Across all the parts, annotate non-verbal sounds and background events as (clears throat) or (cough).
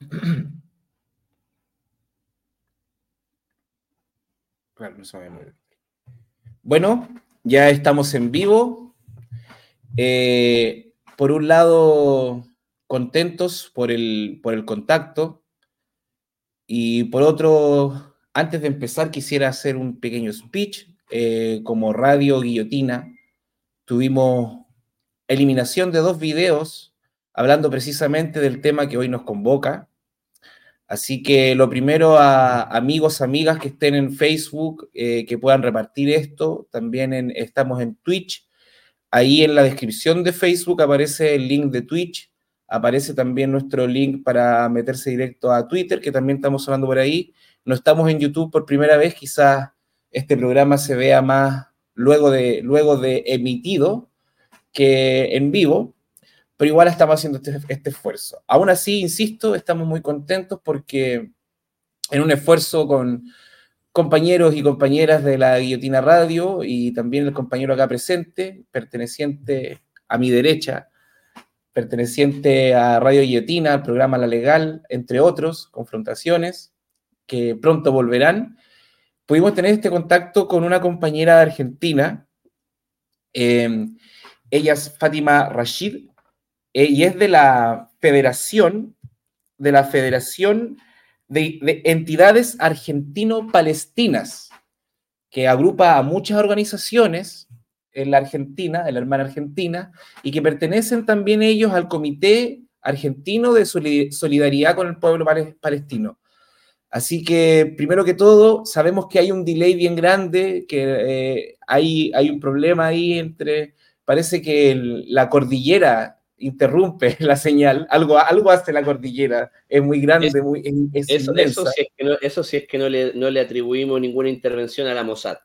(clears throat) Bueno, ya estamos en vivo. Eh, por un lado, contentos por el, por el contacto. Y por otro, antes de empezar, quisiera hacer un pequeño speech. Eh, como Radio Guillotina, tuvimos eliminación de dos videos hablando precisamente del tema que hoy nos convoca, Así que lo primero a amigos, amigas que estén en Facebook, eh, que puedan repartir esto. También estamos en Twitch. Ahí en la descripción de Facebook aparece el link de Twitch. Aparece también nuestro link para meterse directo a Twitter, que también estamos hablando por ahí. No estamos en YouTube por primera vez. Quizás este programa se vea más luego de, luego de emitido que en vivo pero igual estamos haciendo este, este, esfuerzo. Aún así, insisto, estamos muy contentos porque en un esfuerzo con compañeros y compañeras de la Guillotina Radio y también el compañero acá presente, perteneciente a mi derecha, perteneciente a Radio Guillotina, al programa La Legal, entre otros, confrontaciones, que pronto volverán, pudimos tener este contacto con una compañera de Argentina. Eh, ella es Fátima Rashid, eh, y es de la Federación, de la Federación de, Entidades Argentino-Palestinas, que agrupa a muchas organizaciones en la Argentina, en la hermana Argentina, y que pertenecen también ellos al Comité Argentino de Solidaridad con el Pueblo Palestino. Así que, primero que todo, sabemos que hay un delay bien grande, que eh, hay, hay un problema ahí entre, parece que la cordillera interrumpe (laughs) la señal, algo, algo hace la cordillera, es muy grande, muy, eso, eso, sí es que no, eso sí es que no le, no le atribuimos ninguna intervención a la Mossad.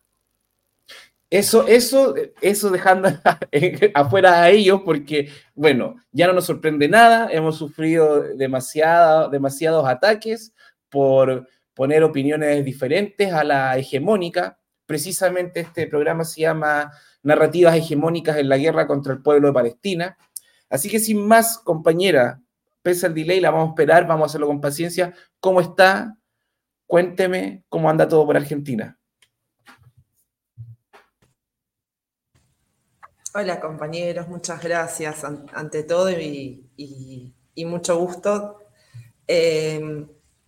Eso, eso, eso dejando (laughs) afuera a ellos, porque, bueno, ya no nos sorprende nada, hemos sufrido demasiado, demasiados ataques por poner opiniones diferentes a la hegemónica. Precisamente este programa se llama Narrativas hegemónicas en la guerra contra el pueblo de Palestina Así que sin más, compañera, pese al delay, la vamos a esperar, vamos a hacerlo con paciencia. ¿Cómo está? Cuénteme cómo anda todo por Argentina. Hola compañeros, muchas gracias ante todo y, mucho gusto. Eh,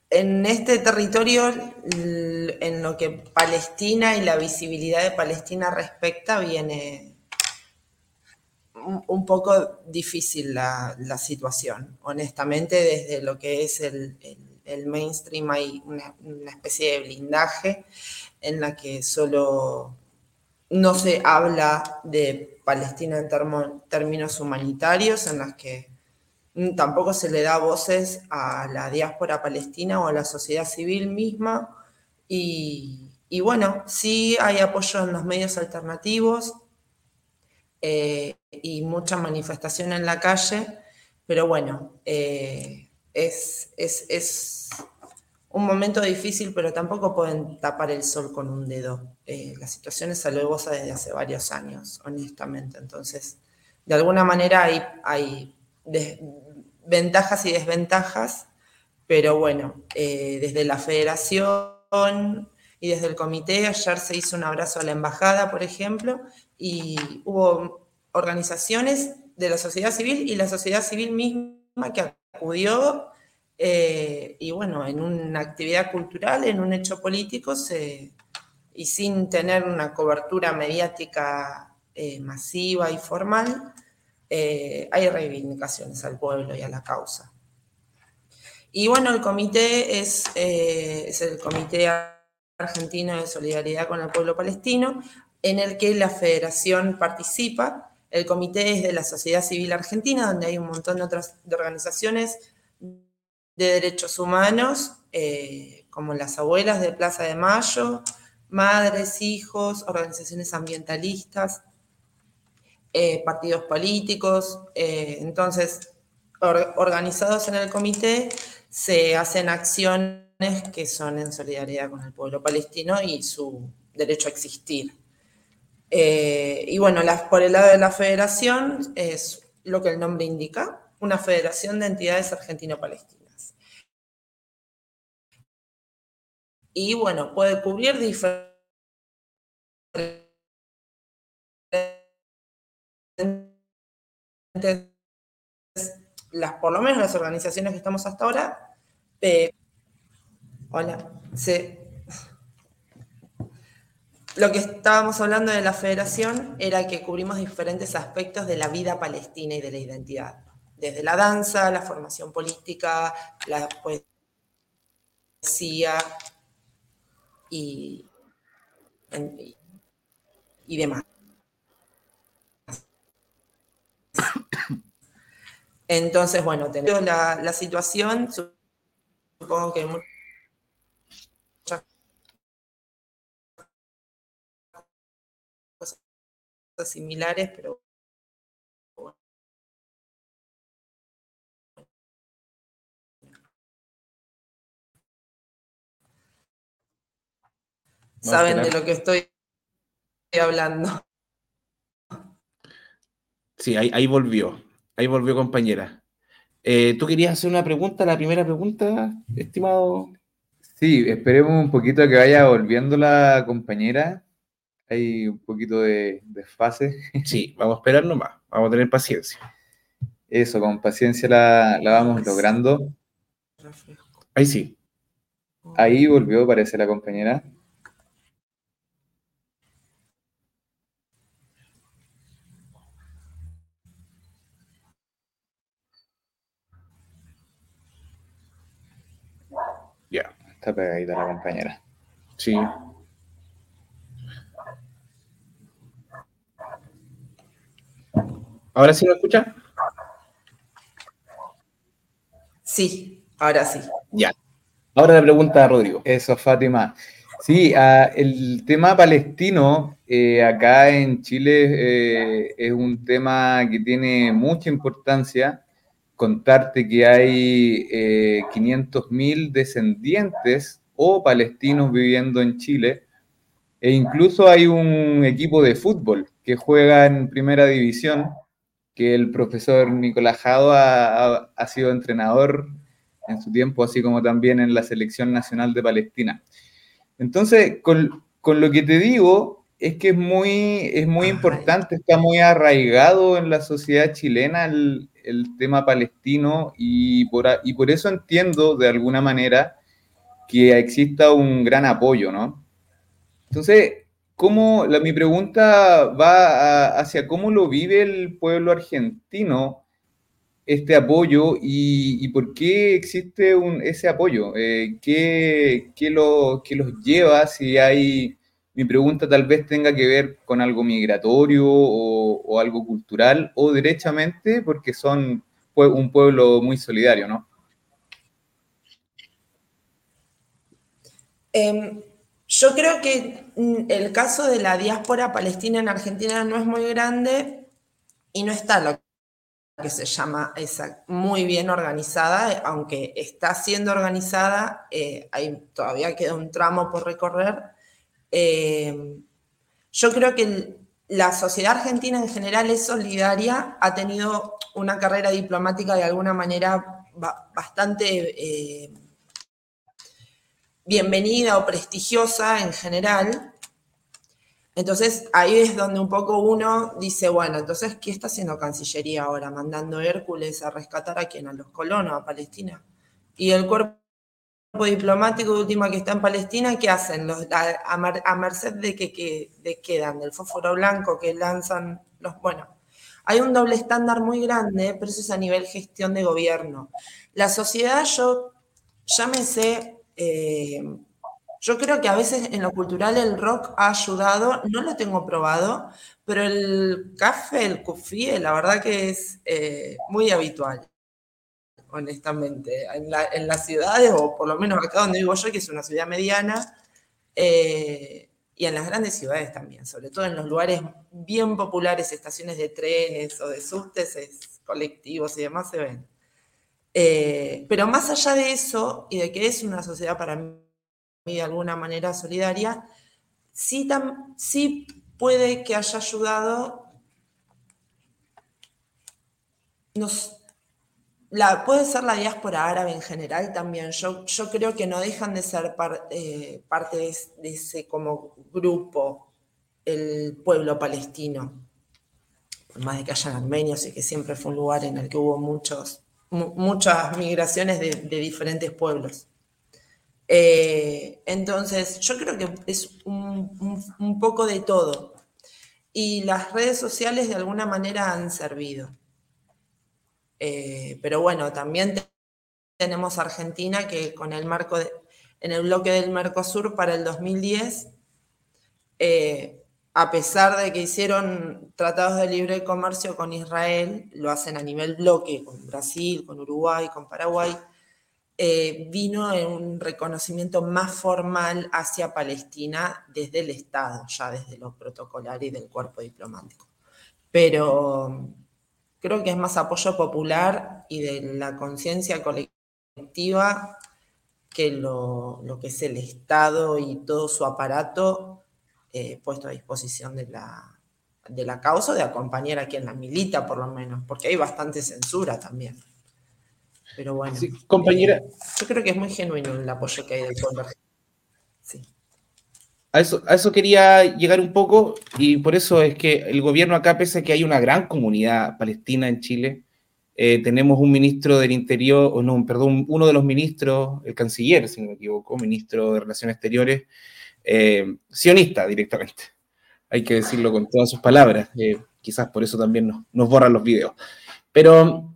en este territorio, en lo que Palestina y la visibilidad de Palestina respecta, viene un poco difícil la, situación. Honestamente, desde lo que es el, mainstream hay una, especie de blindaje en la que solo no se habla de Palestina en términos humanitarios, en las que tampoco se le da voces a la diáspora palestina o a la sociedad civil misma. Y, y bueno, sí hay apoyo en los medios alternativos, eh, y mucha manifestación en la calle, pero bueno, eh, es, es, un momento difícil, pero tampoco pueden tapar el sol con un dedo. Eh, la situación es alevosa desde hace varios años, honestamente. Entonces, de alguna manera hay, hay ventajas y desventajas, pero bueno, desde la federación y desde el comité, ayer se hizo un abrazo a la embajada, por ejemplo, y hubo organizaciones de la sociedad civil y la sociedad civil misma que acudió eh, y bueno, en una actividad cultural, en un hecho político y sin tener una cobertura mediática eh, masiva y formal, eh, hay reivindicaciones al pueblo y a la causa. Y bueno, el comité es, es el Comité Argentino de Solidaridad con el Pueblo Palestino en el que la federación participa. El comité es de la sociedad civil argentina, donde hay un montón de otras organizaciones de derechos humanos, eh, como las abuelas de Plaza de Mayo, madres, hijos, organizaciones ambientalistas, eh, partidos políticos. Eh, entonces, organizados en el comité, se hacen acciones que son en solidaridad con el pueblo palestino y su derecho a existir. Eh, y bueno, las, por el lado de la federación es lo que el nombre indica, una federación de entidades argentino-palestinas. Y bueno, puede cubrir diferentes las, por lo menos las organizaciones que estamos hasta ahora. Eh, hola, se, lo que estábamos hablando de la federación era que cubrimos diferentes aspectos de la vida palestina y de la identidad, desde la danza, la formación política, la poesía y, demás. Entonces, bueno, tenemos la, la situación, supongo que similares, pero saben de lo que estoy hablando. Sí, ahí, volvió. Ahí volvió, compañera. Eh, ¿Tú querías hacer una pregunta, la primera pregunta, estimado? Sí, esperemos un poquito a que vaya volviendo la compañera. Hay un poquito de desfase. Sí, (laughs) vamos a esperar nomás. Vamos a tener paciencia. Eso, con paciencia la, la vamos logrando. Ahí sí. Ahí volvió, parece la compañera. Ya. Está pegadita la compañera. Sí. ¿Ahora sí me escucha? Sí, ahora sí. Ya. Ahora la pregunta Rodrigo. Eso, Fátima. Sí, ah, el tema palestino eh, acá en Chile eh, es un tema que tiene mucha importancia contarte que hay eh, 500.000 descendientes o palestinos viviendo en Chile, e incluso hay un equipo de fútbol que juega en primera división, que el profesor Nicolás Jado ha, sido entrenador en su tiempo, así como también en la selección nacional de Palestina. Entonces, con, con lo que te digo, es que es muy, es muy importante, está muy arraigado en la sociedad chilena el, el tema palestino y por, y por eso entiendo de alguna manera que exista un gran apoyo, ¿no? Entonces, ¿cómo, mi pregunta va hacia cómo lo vive el pueblo argentino este apoyo y, por qué existe un, ese apoyo? Eh, ¿qué, qué, lo, ¿Qué los lleva si hay mi pregunta tal vez tenga que ver con algo migratorio o, algo cultural o derechamente porque son un pueblo muy solidario, ¿no? Em, yo creo que mm, el caso de la diáspora palestina en Argentina no es muy grande y no está lo que se llama esa, muy bien organizada, aunque está siendo organizada, eh, todavía queda un tramo por recorrer. Eh, yo creo que la sociedad argentina en general es solidaria, ha tenido una carrera diplomática de alguna manera bastante eh, bienvenida o prestigiosa en general. Entonces ahí es donde un poco uno dice, bueno, entonces, ¿qué está haciendo Cancillería ahora? Mandando Hércules a rescatar a quién, a los colonos, a Palestina. Y el cuerpo diplomático de última que está en Palestina, ¿qué hacen? A, merced de que, de quedan, del fósforo blanco que lanzan los... Bueno, hay un doble estándar muy grande, pero eso es a nivel gestión de gobierno. La sociedad, yo llámese, eh, yo creo que a veces en lo cultural el rock ha ayudado, no lo tengo probado, pero el café, el café, la verdad que es eh, muy habitual honestamente, en, las ciudades, o por lo menos acá donde vivo yo, que es una ciudad mediana, eh, y en las grandes ciudades también, sobre todo en los lugares bien populares, estaciones de trenes o de subtes, colectivos y demás se ven. Eh, pero más allá de eso, y de que es una sociedad para mí de alguna manera solidaria, sí, sí puede que haya ayudado nos, puede ser la diáspora árabe en general también. Yo, yo creo que no dejan de ser eh, parte de, ese como grupo, el pueblo palestino. Por más de que hayan armenios y que siempre fue un lugar en el que hubo muchos, muchas migraciones de, diferentes pueblos. Eh, entonces, yo creo que es un, poco de todo. Y las redes sociales de alguna manera han servido. Eh, pero bueno, también tenemos Argentina que con el marco en el bloque del Mercosur para el 2010, eh, a pesar de que hicieron tratados de libre comercio con Israel, lo hacen a nivel bloque, con Brasil, con Uruguay, con Paraguay, eh, vino un reconocimiento más formal hacia Palestina desde el Estado, ya desde lo protocolar y del cuerpo diplomático. Pero creo que es más apoyo popular y de la conciencia colectiva que lo, que es el Estado y todo su aparato eh, puesto a disposición de la, de la causa, de acompañar a quien la milita por lo menos, porque hay bastante censura también. Pero bueno, compañera. Eh, yo creo que es muy genuino el apoyo que hay del pueblo. Sí. A eso, quería llegar un poco y por eso es que el gobierno acá, pese a que hay una gran comunidad palestina en Chile, eh, tenemos un ministro del Interior, o no, perdón, uno de los ministros, el canciller, si no me equivoco, ministro de Relaciones Exteriores, eh, sionista directamente. Hay que decirlo con todas sus palabras. Eh, quizás por eso también nos, borran los videos. Pero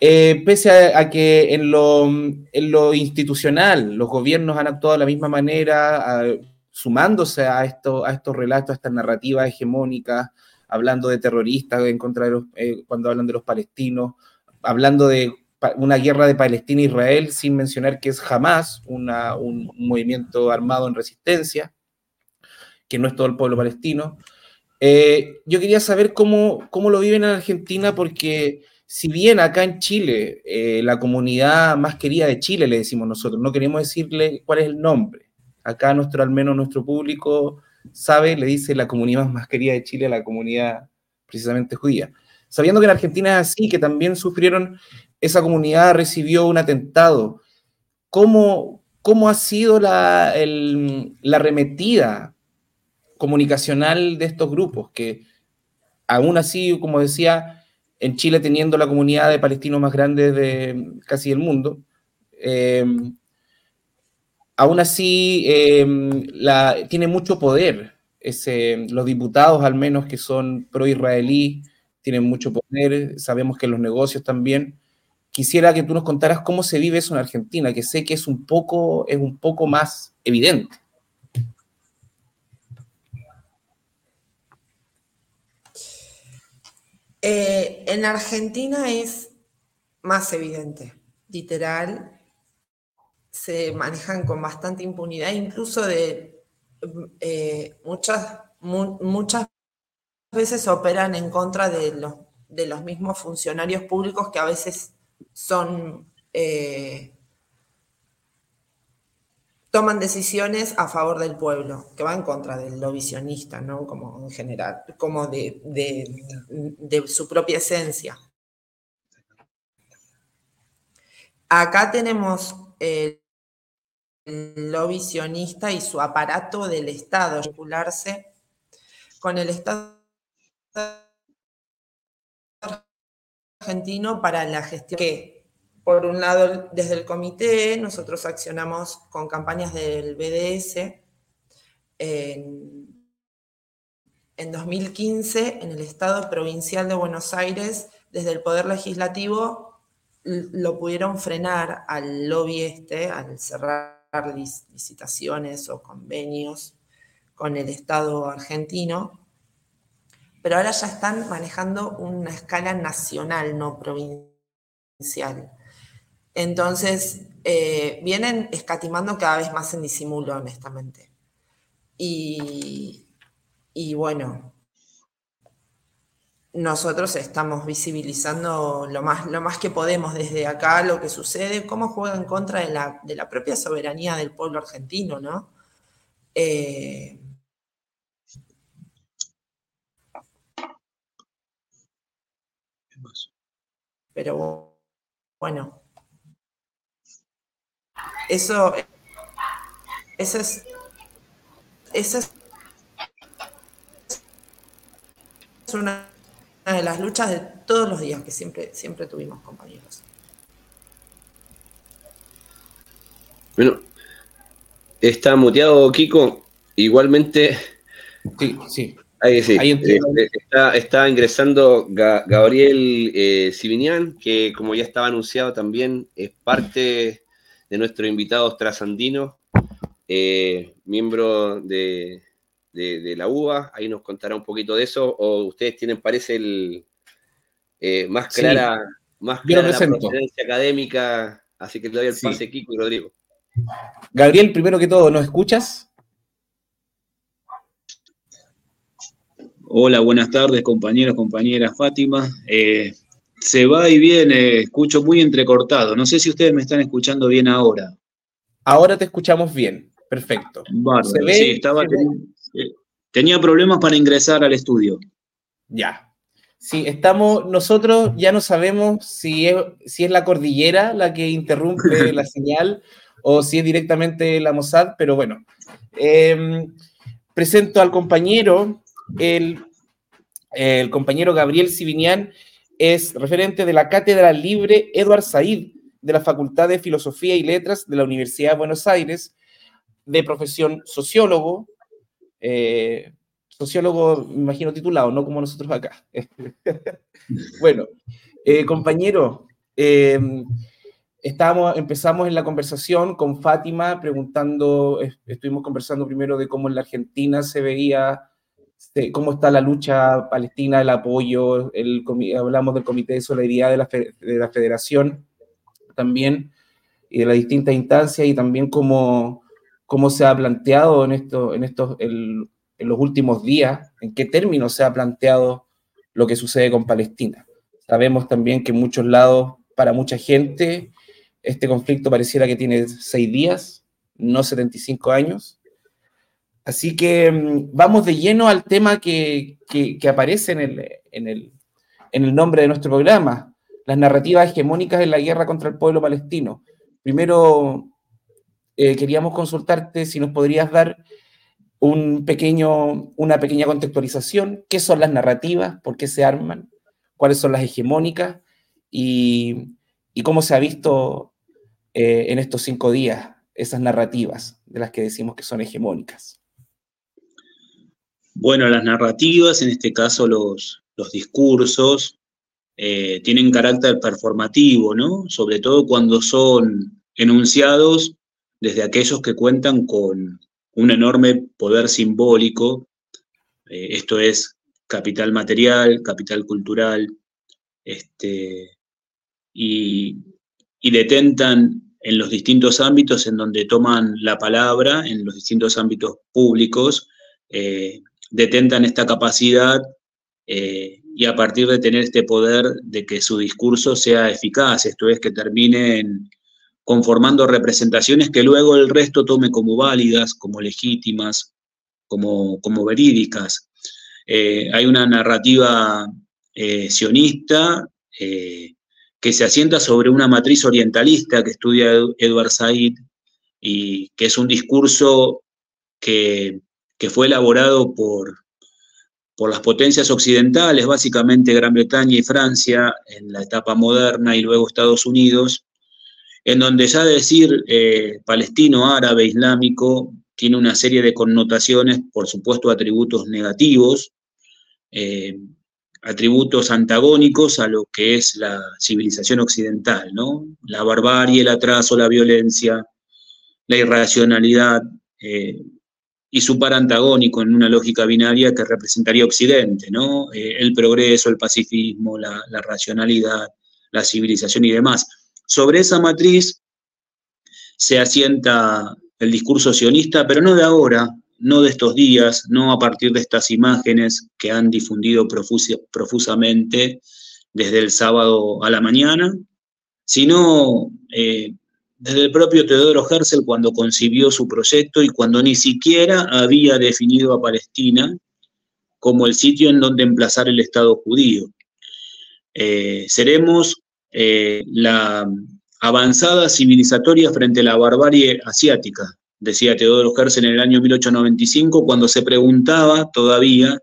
pese a, que en lo, en lo, institucional los gobiernos han actuado de la misma manera, sumándose a, esto, a estos relatos, a estas narrativas hegemónicas, hablando de terroristas en contra de los, eh, cuando hablan de los palestinos, hablando de una guerra de Palestina e Israel sin mencionar que es jamás un, movimiento armado en resistencia, que no es todo el pueblo palestino. Eh, yo quería saber cómo, cómo lo viven en Argentina, porque si bien acá en Chile, eh, la comunidad más querida de Chile, le decimos nosotros, no queremos decirle cuál es el nombre, acá nuestro, al menos nuestro público sabe, le dice la comunidad más querida de Chile, la comunidad precisamente judía. Sabiendo que en Argentina es así, que también sufrieron, esa comunidad recibió un atentado. ¿Cómo, cómo ha sido la, la arremetida comunicacional de estos grupos? Que aún así, como decía, en Chile teniendo la comunidad de palestinos más grande de casi el mundo, eh, aún así em, tiene mucho poder. los diputados, al menos que son pro-israelí, tienen mucho poder. Sabemos que los negocios también. Quisiera que tú nos contaras cómo se vive eso en Argentina, que sé que es un poco, es un poco más evidente. Eh, en Argentina es más evidente, literal se manejan con bastante impunidad, incluso de eh, muchas, muchas veces operan en contra de los, de los mismos funcionarios públicos que a veces son eh, toman decisiones a favor del pueblo, que va en contra del visionista, ¿no? Como en general, como de, de su propia esencia. Acá tenemos lo visionista y su aparato del Estado, vincularse con el Estado argentino para la gestión que, por un lado, desde el comité, nosotros accionamos con campañas del BDS. En, en 2015, en el Estado Provincial de Buenos Aires, desde el Poder Legislativo, lo pudieron frenar al lobby este, al cerrar licitaciones o convenios con el Estado argentino, pero ahora ya están manejando una escala nacional, no provincial. Entonces, eh, vienen escatimando cada vez más en disimulo, honestamente. Y, bueno, nosotros estamos visibilizando lo más, lo más que podemos desde acá lo que sucede, cómo juega en contra de la, propia soberanía del pueblo argentino, ¿no? Eh, pero Bueno, eso, eso es, esa es una de las luchas de todos los días que siempre, siempre tuvimos, compañeros. Bueno, está muteado Kiko. Igualmente. Sí, sí. Ahí sí. Eh, está, ingresando Gabriel eh, que como ya estaba anunciado también es parte de nuestros invitados trasandinos, eh, miembro de, la UBA. Ahí nos contará un poquito de eso. O ustedes tienen, parece, el eh, más clara, más clara la académica. Así que le doy el pase, Kiko y Rodrigo. Gabriel, primero que todo, ¿nos escuchas? Hola, buenas tardes, compañeros, compañeras. Fátima. Eh, se va y viene, escucho muy entrecortado. No sé si ustedes me están escuchando bien ahora. Ahora te escuchamos bien, perfecto. sí, estaba, eh, tenía problemas para ingresar al estudio. Ya. Sí, estamos, nosotros ya no sabemos si es, si es la cordillera la que interrumpe (laughs) la señal o si es directamente la Mossad, pero bueno. Em, presento al compañero, el, compañero Gabriel Sibinian, es referente de la Cátedra Libre Eduard Said de la Facultad de Filosofía y Letras de la Universidad de Buenos Aires, de profesión sociólogo, eh, sociólogo, me imagino titulado, no como nosotros acá. (laughs) bueno, eh, compañero, em, estábamos, empezamos en la conversación con Fátima preguntando, estuvimos conversando primero de cómo en la Argentina se veía cómo está la lucha palestina, el apoyo, el, hablamos del Comité de Solidaridad de la, de la Federación también, y de las distintas instancias, y también cómo, cómo se ha planteado en, esto, en, estos, en los últimos días, en qué términos se ha planteado lo que sucede con Palestina. Sabemos también que en muchos lados, para mucha gente, este conflicto pareciera que tiene seis días, no 75 años, Así que mm, vamos de lleno al tema que, aparece en el, nombre de nuestro programa, las narrativas hegemónicas en la guerra contra el pueblo palestino. Primero, eh, queríamos consultarte si nos podrías dar un pequeño, una pequeña contextualización, qué son las narrativas, por qué se arman, cuáles son las hegemónicas y, cómo se ha visto eh, en estos cinco días esas narrativas de las que decimos que son hegemónicas. Bueno, las narrativas, en este caso los, discursos, eh, tienen carácter performativo, ¿no? Sobre todo cuando son enunciados desde aquellos que cuentan con un enorme poder simbólico, eh, esto es capital material, capital cultural, este, y, detentan en los distintos ámbitos en donde toman la palabra, en los distintos ámbitos públicos, eh, detentan esta capacidad eh, y a partir de tener este poder de que su discurso sea eficaz, esto es, que terminen conformando representaciones que luego el resto tome como válidas, como legítimas, como, como verídicas. Eh, hay una narrativa eh, sionista que se asienta sobre una matriz orientalista que estudia Edward Said y que es un discurso que que fue elaborado por, por las potencias occidentales, básicamente Gran Bretaña y Francia, en la etapa moderna y luego Estados Unidos, en donde ya decir eh, palestino, árabe, islámico, tiene una serie de connotaciones, por supuesto, atributos negativos, eh, atributos antagónicos a lo que es la civilización occidental, ¿no? La barbarie, el atraso, la violencia, la irracionalidad, eh, y su par antagónico en una lógica binaria que representaría Occidente, ¿no? Eh, el progreso, el pacifismo, la, racionalidad, la civilización y demás. Sobre esa matriz se asienta el discurso sionista, pero no de ahora, no de estos días, no a partir de estas imágenes que han difundido profusamente desde el sábado a la mañana, sino eh, desde el propio Teodoro Herzl cuando concibió su proyecto y cuando ni siquiera había definido a Palestina como el sitio en donde emplazar el Estado judío. Eh, seremos eh, la avanzada civilizatoria frente a la barbarie asiática, decía Teodoro Herzl en el año 1895, cuando se preguntaba todavía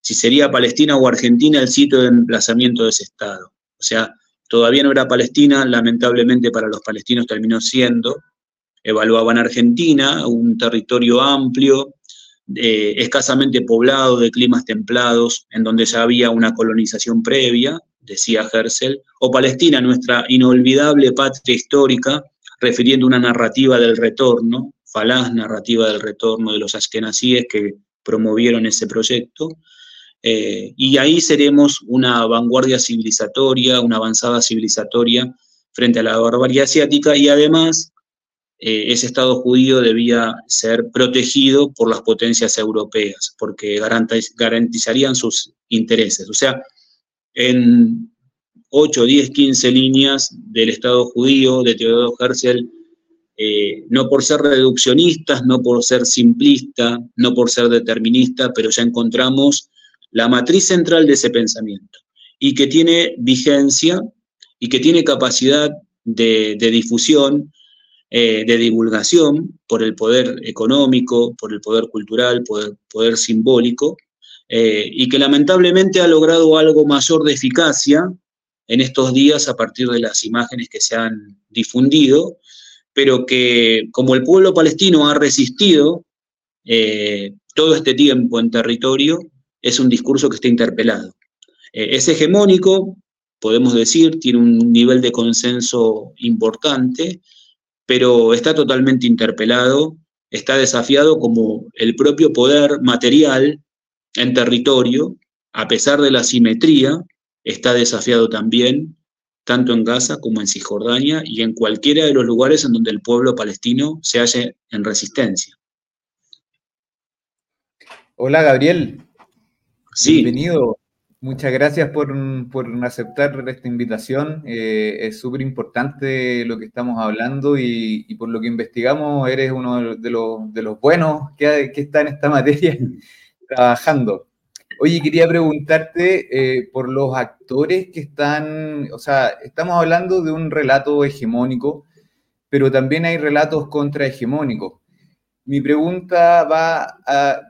si sería Palestina o Argentina el sitio de emplazamiento de ese Estado. O sea, todavía no era Palestina, lamentablemente para los palestinos terminó siendo. Evaluaban Argentina, un territorio amplio, escasamente poblado, de climas templados, en donde ya había una colonización previa, decía Herzl, o Palestina, nuestra inolvidable patria histórica, refiriendo una narrativa del retorno, falaz narrativa del retorno de los askenazíes que promovieron ese proyecto, eh, y ahí seremos una vanguardia civilizatoria, una avanzada civilizatoria frente a la barbarie asiática y además eh, ese Estado judío debía ser protegido por las potencias europeas porque garantizarían sus intereses. O sea, en 8, 10, 15 líneas del Estado judío de Teodoro Herzl, eh, no por ser reduccionistas, no por ser simplista, no por ser determinista, pero ya encontramos la matriz central de ese pensamiento y que tiene vigencia y que tiene capacidad de, difusión, eh, de divulgación por el poder económico, por el poder cultural, por el poder simbólico, eh, y que lamentablemente ha logrado algo mayor de eficacia en estos días a partir de las imágenes que se han difundido, pero que como el pueblo palestino ha resistido eh, todo este tiempo en territorio, es un discurso que está interpelado. Eh, es hegemónico, podemos decir, tiene un nivel de consenso importante, pero está totalmente interpelado, está desafiado como el propio poder material en territorio, a pesar de la simetría, está desafiado también, tanto en Gaza como en Cisjordania y en cualquiera de los lugares en donde el pueblo palestino se halle en resistencia. Hola Gabriel, Bienvenido. Muchas gracias por, aceptar esta invitación. Eh, es súper importante lo que estamos hablando y, por lo que investigamos, eres uno de los, de los buenos que, que está en esta materia (laughs) trabajando. Oye, quería preguntarte eh, por los actores que están, o sea, estamos hablando de un relato hegemónico, pero también hay relatos contrahegemónicos. Mi pregunta va a,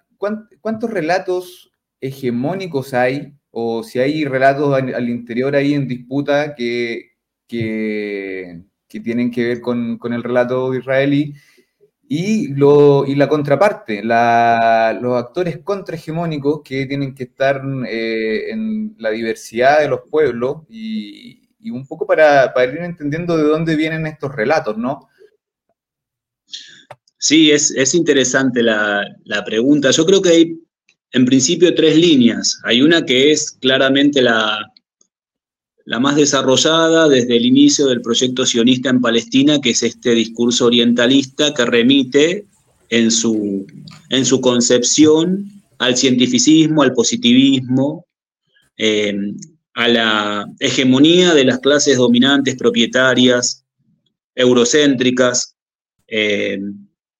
¿cuántos relatos hegemónicos hay, o si hay relatos al, interior ahí en disputa que, que, tienen que ver con, el relato israelí, y, lo, y la contraparte, los actores contrahegemónicos que tienen que estar eh, en la diversidad de los pueblos y, un poco para, ir entendiendo de dónde vienen estos relatos, ¿no? Sí, es, interesante la, la, pregunta. Yo creo que hay en principio tres líneas. Hay una que es claramente la, la más desarrollada desde el inicio del proyecto sionista en Palestina, que es este discurso orientalista que remite en su, en su concepción al cientificismo, al positivismo, eh, a la hegemonía de las clases dominantes propietarias, eurocéntricas, eh,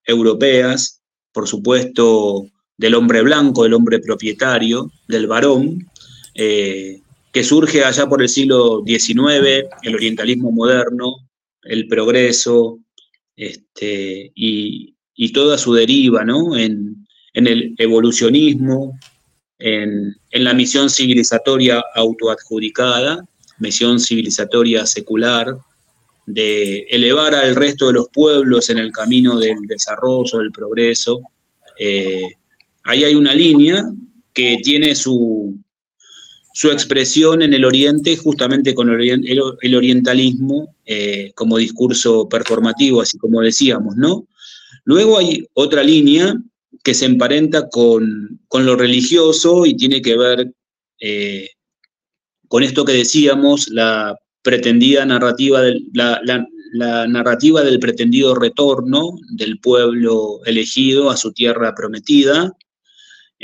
europeas, por supuesto del hombre blanco, del hombre propietario, del varón, eh, que surge allá por el siglo XIX, el orientalismo moderno, el progreso este, y, toda su deriva ¿no? en, el evolucionismo, en, la misión civilizatoria autoadjudicada, misión civilizatoria secular, de elevar al resto de los pueblos en el camino del desarrollo, del progreso, eh, Ahí hay una línea que tiene su, su expresión en el Oriente justamente con el, orientalismo eh, como discurso performativo, así como decíamos, ¿no? Luego hay otra línea que se emparenta con, lo religioso y tiene que ver eh, con esto que decíamos, la pretendida narrativa, la narrativa del pretendido retorno del pueblo elegido a su tierra prometida,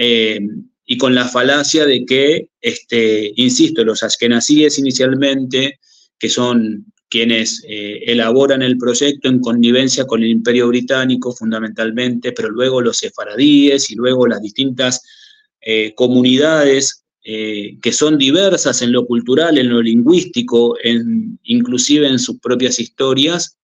eh, y con la falacia de que, este, insisto, los askenazíes inicialmente, que son quienes eh, elaboran el proyecto en connivencia con el imperio británico fundamentalmente, pero luego los sefaradíes y luego las distintas eh, comunidades que son diversas en lo cultural, en lo lingüístico, en, inclusive en sus propias historias,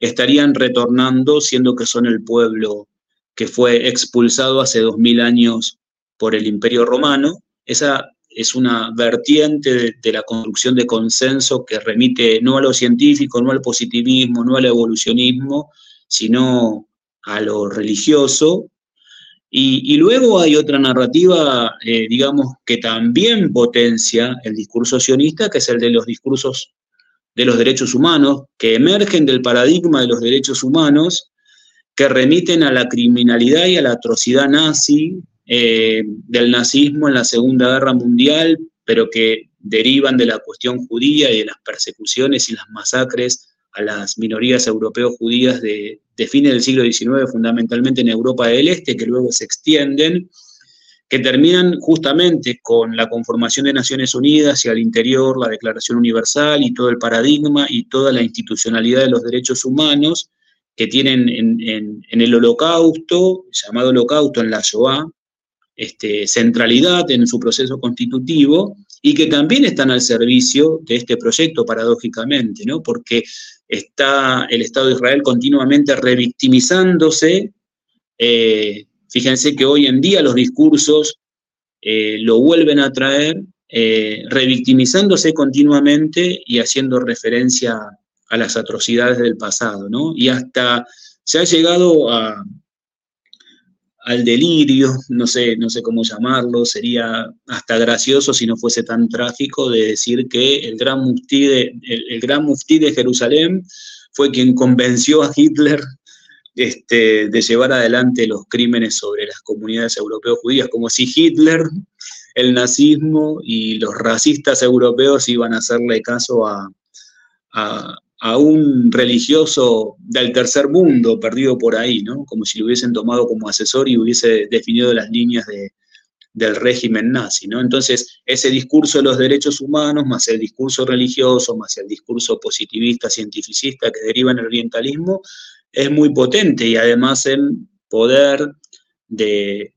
estarían retornando, siendo que son el pueblo que fue expulsado hace dos mil años por el Imperio Romano. Esa es una vertiente de, la construcción de consenso que remite no a lo científico, no al positivismo, no al evolucionismo, sino a lo religioso. Y, luego hay otra narrativa, eh, digamos, que también potencia el discurso sionista, que es el de los discursos de los derechos humanos, que emergen del paradigma de los derechos humanos, que remiten a la criminalidad y a la atrocidad nazi, eh, del nazismo en la Segunda Guerra Mundial, pero que derivan de la cuestión judía y de las persecuciones y las masacres a las minorías europeos judías de, fines del siglo XIX, fundamentalmente en Europa del Este, que luego se extienden, que terminan justamente con la conformación de Naciones Unidas y al interior la Declaración Universal y todo el paradigma y toda la institucionalidad de los derechos humanos que tienen en, en el holocausto, llamado holocausto en la Shoah, este, centralidad en su proceso constitutivo y que también están al servicio de este proyecto, paradójicamente, ¿no? porque está el Estado de Israel continuamente revictimizándose. Eh, fíjense que hoy en día los discursos eh, lo vuelven a traer, eh, revictimizándose continuamente y haciendo referencia a las atrocidades del pasado, ¿no? Y hasta se ha llegado a, al delirio, no sé, no sé cómo llamarlo, sería hasta gracioso si no fuese tan trágico de decir que el gran muftí de, el, gran de Jerusalén fue quien convenció a Hitler este, de llevar adelante los crímenes sobre las comunidades europeas judías, como si Hitler, el nazismo y los racistas europeos iban a hacerle caso a, a un religioso del tercer mundo perdido por ahí, ¿no? Como si lo hubiesen tomado como asesor y hubiese definido las líneas del régimen nazi, ¿no? Entonces, ese discurso de los derechos humanos, más el discurso religioso, más el discurso positivista, cientificista que deriva en el orientalismo, es muy potente y además el poder de,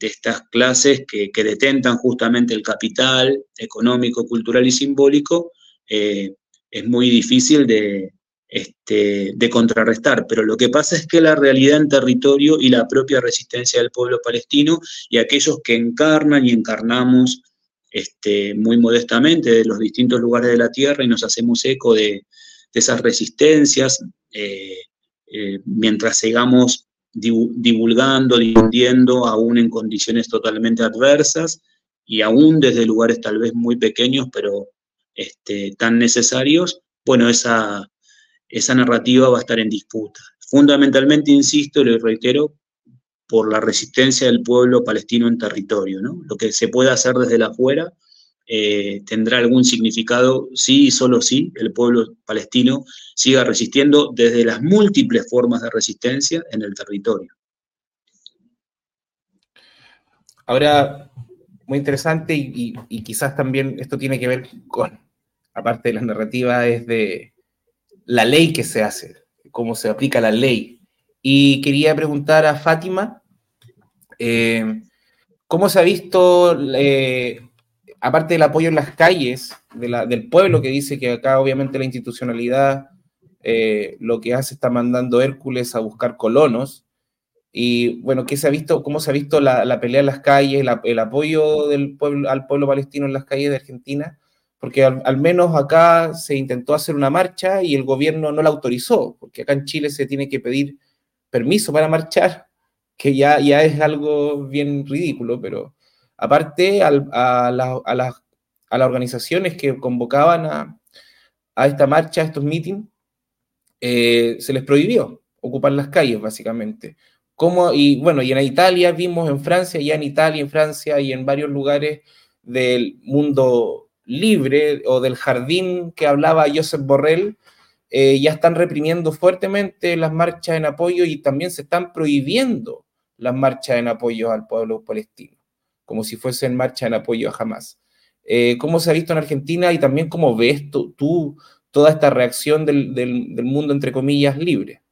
estas clases que, detentan justamente el capital económico, cultural y simbólico, eh, es muy difícil este, de, contrarrestar. Pero lo que pasa es que la realidad en territorio y la propia resistencia del pueblo palestino y aquellos que encarnan y encarnamos este, muy modestamente de los distintos lugares de la tierra y nos hacemos eco de, esas resistencias, eh, eh, mientras sigamos divulgando, difundiendo, aún en condiciones totalmente adversas y aún desde lugares tal vez muy pequeños, pero este, tan necesarios, bueno, esa, esa narrativa va a estar en disputa. Fundamentalmente, insisto, y lo reitero, por la resistencia del pueblo palestino en territorio. ¿no? Lo que se puede hacer desde afuera eh, tendrá algún significado sí y solo sí el pueblo palestino siga resistiendo desde las múltiples formas de resistencia en el territorio. Ahora, muy interesante y, quizás también esto tiene que ver con, aparte de la narrativa, es de la ley que se hace, cómo se aplica la ley. Y quería preguntar a Fátima, eh, ¿cómo se ha visto, eh, aparte del apoyo en las calles del pueblo que dice que acá obviamente la institucionalidad eh, lo que hace está mandando Hércules a buscar colonos? Y bueno, ¿qué se ha visto, cómo se ha visto la, pelea en las calles, el apoyo del pueblo, al pueblo palestino en las calles de Argentina? Porque al, menos acá se intentó hacer una marcha y el gobierno no la autorizó, porque acá en Chile se tiene que pedir permiso para marchar, que ya, ya es algo bien ridículo, pero aparte a, a, las, organizaciones que convocaban a, esta marcha, a estos meetings, eh, se les prohibió ocupar las calles, básicamente. Y bueno, y en Italia vimos, en Francia, ya en Italia, en Francia y en varios lugares del mundo libre o del jardín que hablaba Joseph Borrell, eh, ya están reprimiendo fuertemente las marchas en apoyo y también se están prohibiendo las marchas en apoyo al pueblo palestino, como si fuesen marchas en apoyo a Hamas. Eh, ¿Cómo se ha visto en Argentina y también cómo ves tú, toda esta reacción del, del mundo, entre comillas, libre?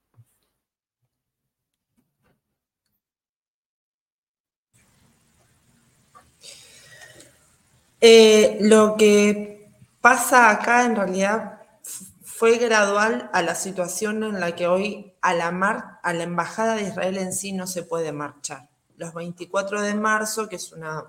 Eh, lo que pasa acá en realidad fue gradual a la situación en la que hoy a la, mar, a la Embajada de Israel en sí no se puede marchar. Los 24 de marzo, que es, una,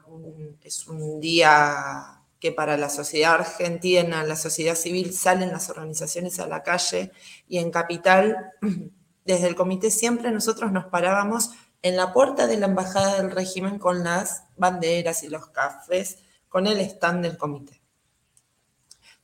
es un día que para la sociedad argentina, la sociedad civil, salen las organizaciones a la calle y en Capital, (clears throat) desde el comité siempre nosotros nos parábamos en la puerta de la embajada del régimen con las banderas y los cafés, con el stand del comité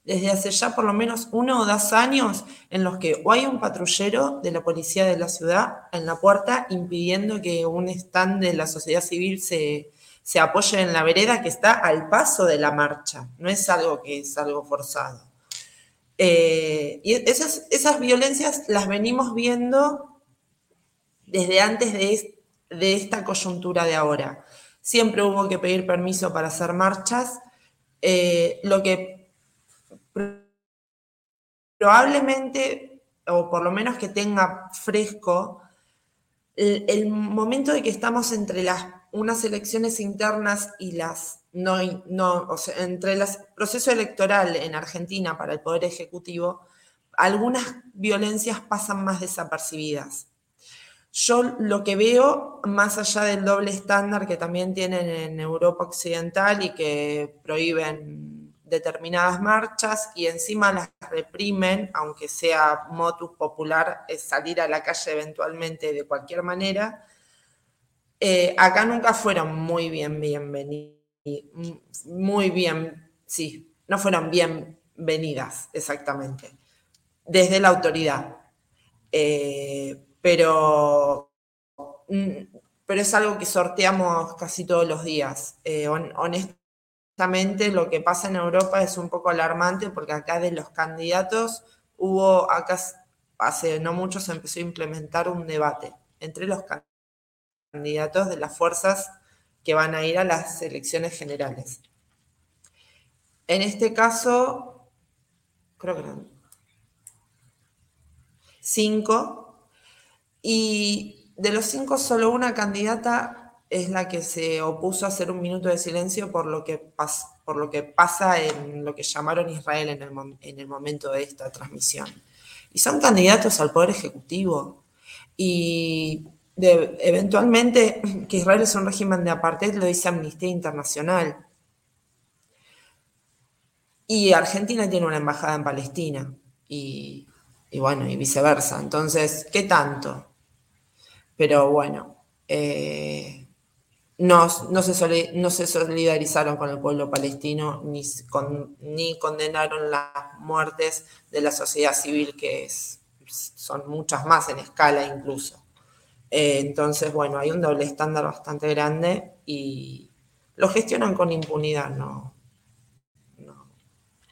desde hace ya por lo menos uno o dos años en los que hay un patrullero de la policía de la ciudad en la puerta impidiendo que un stand de la sociedad civil se, apoye en la vereda que está al paso de la marcha, no es algo que es algo forzado. Eh, y esas, esas violencias las venimos viendo desde antes de, de esta coyuntura de ahora. Siempre hubo que pedir permiso para hacer marchas. Eh, lo que probablemente, o por lo menos que tenga fresco, el, momento de que estamos entre las, unas elecciones internas y las no, no o sea, entre el proceso electoral en Argentina para el Poder Ejecutivo, algunas violencias pasan más desapercibidas. Yo lo que veo, más allá del doble estándar que también tienen en Europa Occidental y que prohíben determinadas marchas y encima las reprimen, aunque sea motus popular, es salir a la calle eventualmente de cualquier manera, eh, acá nunca fueron muy bien bienvenidas, muy bien, sí, no fueron bienvenidas exactamente, desde la autoridad. Eh, pero, mm, pero es algo que sorteamos casi todos los días. Eh, honestamente, lo que pasa en Europa es un poco alarmante porque acá de los candidatos hubo, acá hace no mucho se empezó a implementar un debate entre los candidatos de las fuerzas que van a ir a las elecciones generales. En este caso, creo que eran cinco, y de los cinco solo una candidata es la que se opuso a hacer un minuto de silencio por lo que, por lo que pasa en lo que llamaron Israel en el, en el momento de esta transmisión. Y son candidatos al Poder Ejecutivo. Y eventualmente que Israel es un régimen de apartheid lo dice Amnistía Internacional. Y Argentina tiene una embajada en Palestina. Y bueno, y viceversa. Entonces, ¿qué tanto? Pero bueno, eh, no, se no, se solidarizaron con el pueblo palestino ni, ni condenaron las muertes de la sociedad civil, que son muchas más en escala incluso. Eh, entonces, bueno, hay un doble estándar bastante grande y lo gestionan con impunidad, no, no,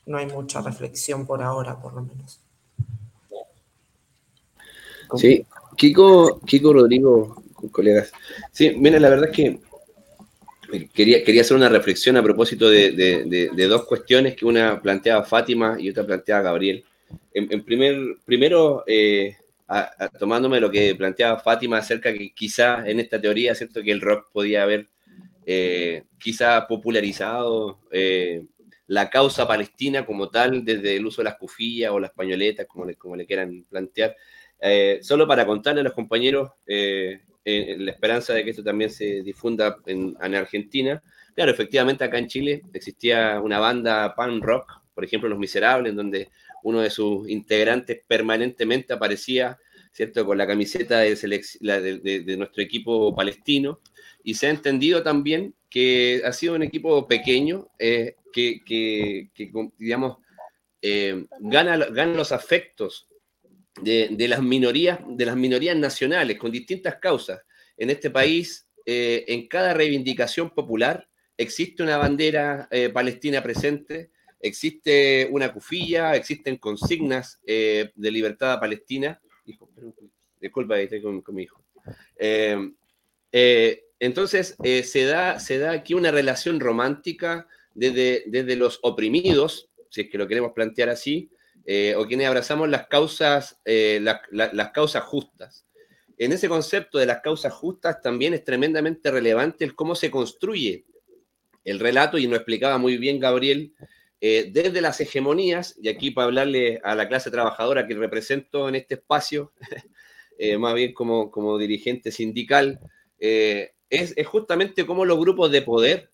no hay mucha reflexión por ahora, por lo menos. Sí, Kiko, Kiko Rodrigo, colegas. Sí, mira, la verdad es que Quería, quería hacer una reflexión a propósito de, dos cuestiones que una planteaba Fátima y otra planteaba Gabriel. En, primer, primero, eh, tomándome lo que planteaba Fátima acerca que quizá en esta teoría, ¿cierto? Que el rock podía haber eh, quizá popularizado eh, la causa palestina como tal desde el uso de las cufillas o las pañoletas, como le, como le quieran plantear. Solo para contarle a los compañeros, en la esperanza de que esto también se difunda en, Argentina. Claro, efectivamente acá en Chile existía una banda pan rock, por ejemplo Los Miserables, en donde uno de sus integrantes permanentemente aparecía, ¿cierto?, con la camiseta de, nuestro equipo palestino, y se ha entendido también que ha sido un equipo pequeño, eh, que, digamos, eh, gana, gana los afectos de, las minorías, de las minorías nacionales con distintas causas. En este país, eh, en cada reivindicación popular, existe una bandera eh, palestina presente, existe una cufilla, existen consignas eh, de libertad palestina. disculpa, estoy con, mi hijo. entonces, se, da, se da aquí una relación romántica desde, desde los oprimidos, si es que lo queremos plantear así, eh, o quienes abrazamos las causas, eh, las causas justas. En ese concepto de las causas justas también es tremendamente relevante el cómo se construye el relato, y nos explicaba muy bien Gabriel, eh, desde las hegemonías, y aquí para hablarle a la clase trabajadora que represento en este espacio, (laughs) más bien como, como dirigente sindical, es, justamente cómo los grupos de poder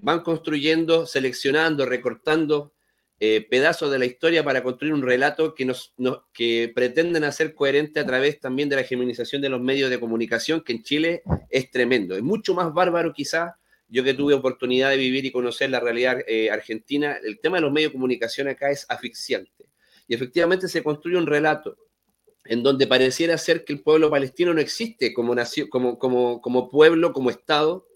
van construyendo, seleccionando, recortando eh, pedazos de la historia para construir un relato que, nos, que pretenden hacer coherente a través también de la hegemonización de los medios de comunicación, que en Chile es tremendo. Es mucho más bárbaro quizás, yo que tuve oportunidad de vivir y conocer la realidad eh, argentina, el tema de los medios de comunicación acá es asfixiante. Y efectivamente se construye un relato en donde pareciera ser que el pueblo palestino no existe como, nación, como, como, como pueblo, como Estado.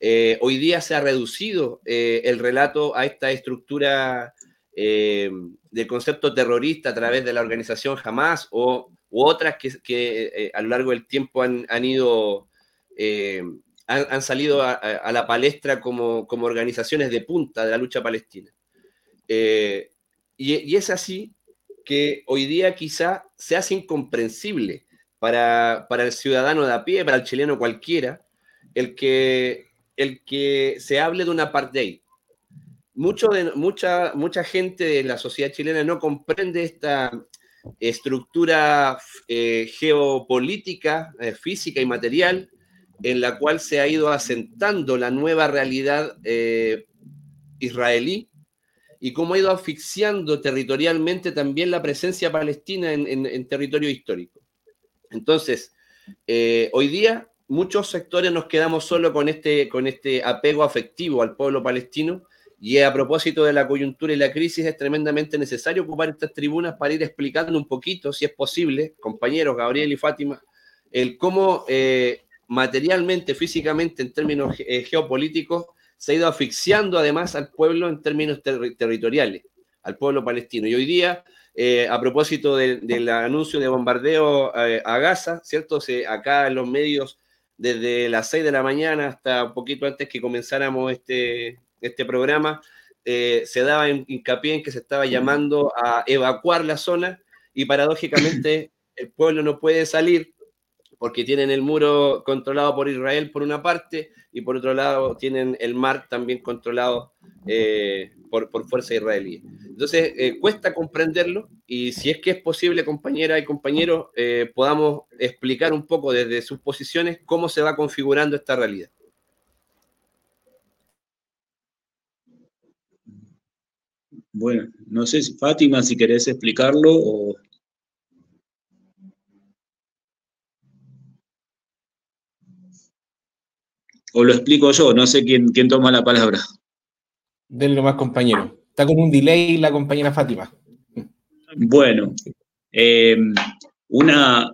Eh, hoy día se ha reducido el relato a esta estructura eh, del concepto terrorista a través de la organización Hamas o, u otras que, eh, a lo largo del tiempo han, ido, eh, han, salido a, la palestra como, como, organizaciones de punta de la lucha palestina. Y, es así que hoy día quizá se hace incomprensible para, para, el ciudadano de a pie, para el chileno cualquiera, el que, el que se hable de una apartheid, mucho de, mucha, mucha gente de la sociedad chilena no comprende esta estructura eh, geopolítica, eh, física y material en la cual se ha ido asentando la nueva realidad eh, israelí y cómo ha ido asfixiando territorialmente también la presencia palestina en, territorio histórico. Entonces, hoy día muchos sectores nos quedamos solo con este, con este apego afectivo al pueblo palestino y a propósito de la coyuntura y la crisis, es tremendamente necesario ocupar estas tribunas para ir explicando un poquito, si es posible, compañeros Gabriel y Fátima, el cómo eh, materialmente, físicamente, en términos eh, geopolíticos, se ha ido asfixiando además al pueblo en términos territoriales, al pueblo palestino. Y hoy día, eh, a propósito del anuncio de bombardeo a Gaza, ¿cierto? Se, acá en los medios, desde las 6 de la mañana hasta un poquito antes que comenzáramos este, este programa, eh, se daba hincapié en que se estaba llamando a evacuar la zona y paradójicamente (clears throat) el pueblo no puede salir porque tienen el muro controlado por Israel por una parte y por otro lado tienen el mar también controlado eh, por, fuerza israelí. Entonces, eh, cuesta comprenderlo y si es que es posible, compañera y compañeros, podamos explicar un poco desde sus posiciones cómo se va configurando esta realidad. Bueno, no sé, si Fátima, si querés explicarlo o... O lo explico yo, no sé quién, quién toma la palabra. Denlo más, compañero. Está con un delay la compañera Fátima. Bueno, eh, una,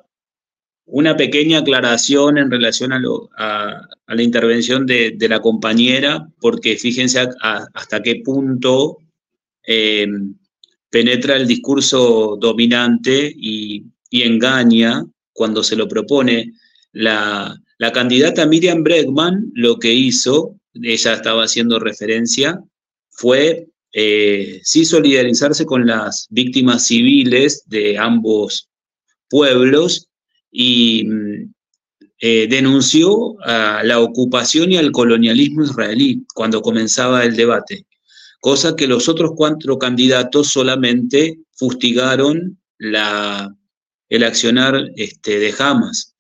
una pequeña aclaración en relación a, la intervención de, la compañera, porque fíjense hasta qué punto Em, penetra el discurso dominante y, engaña cuando se lo propone. La, candidata Miriam Bregman lo que hizo, ella estaba haciendo referencia, fue eh, sí solidarizarse con las víctimas civiles de ambos pueblos y mm, eh, denunció a la ocupación y al colonialismo israelí cuando comenzaba el debate cosa que los otros cuatro candidatos solamente fustigaron la, el accionar este, de Hamas.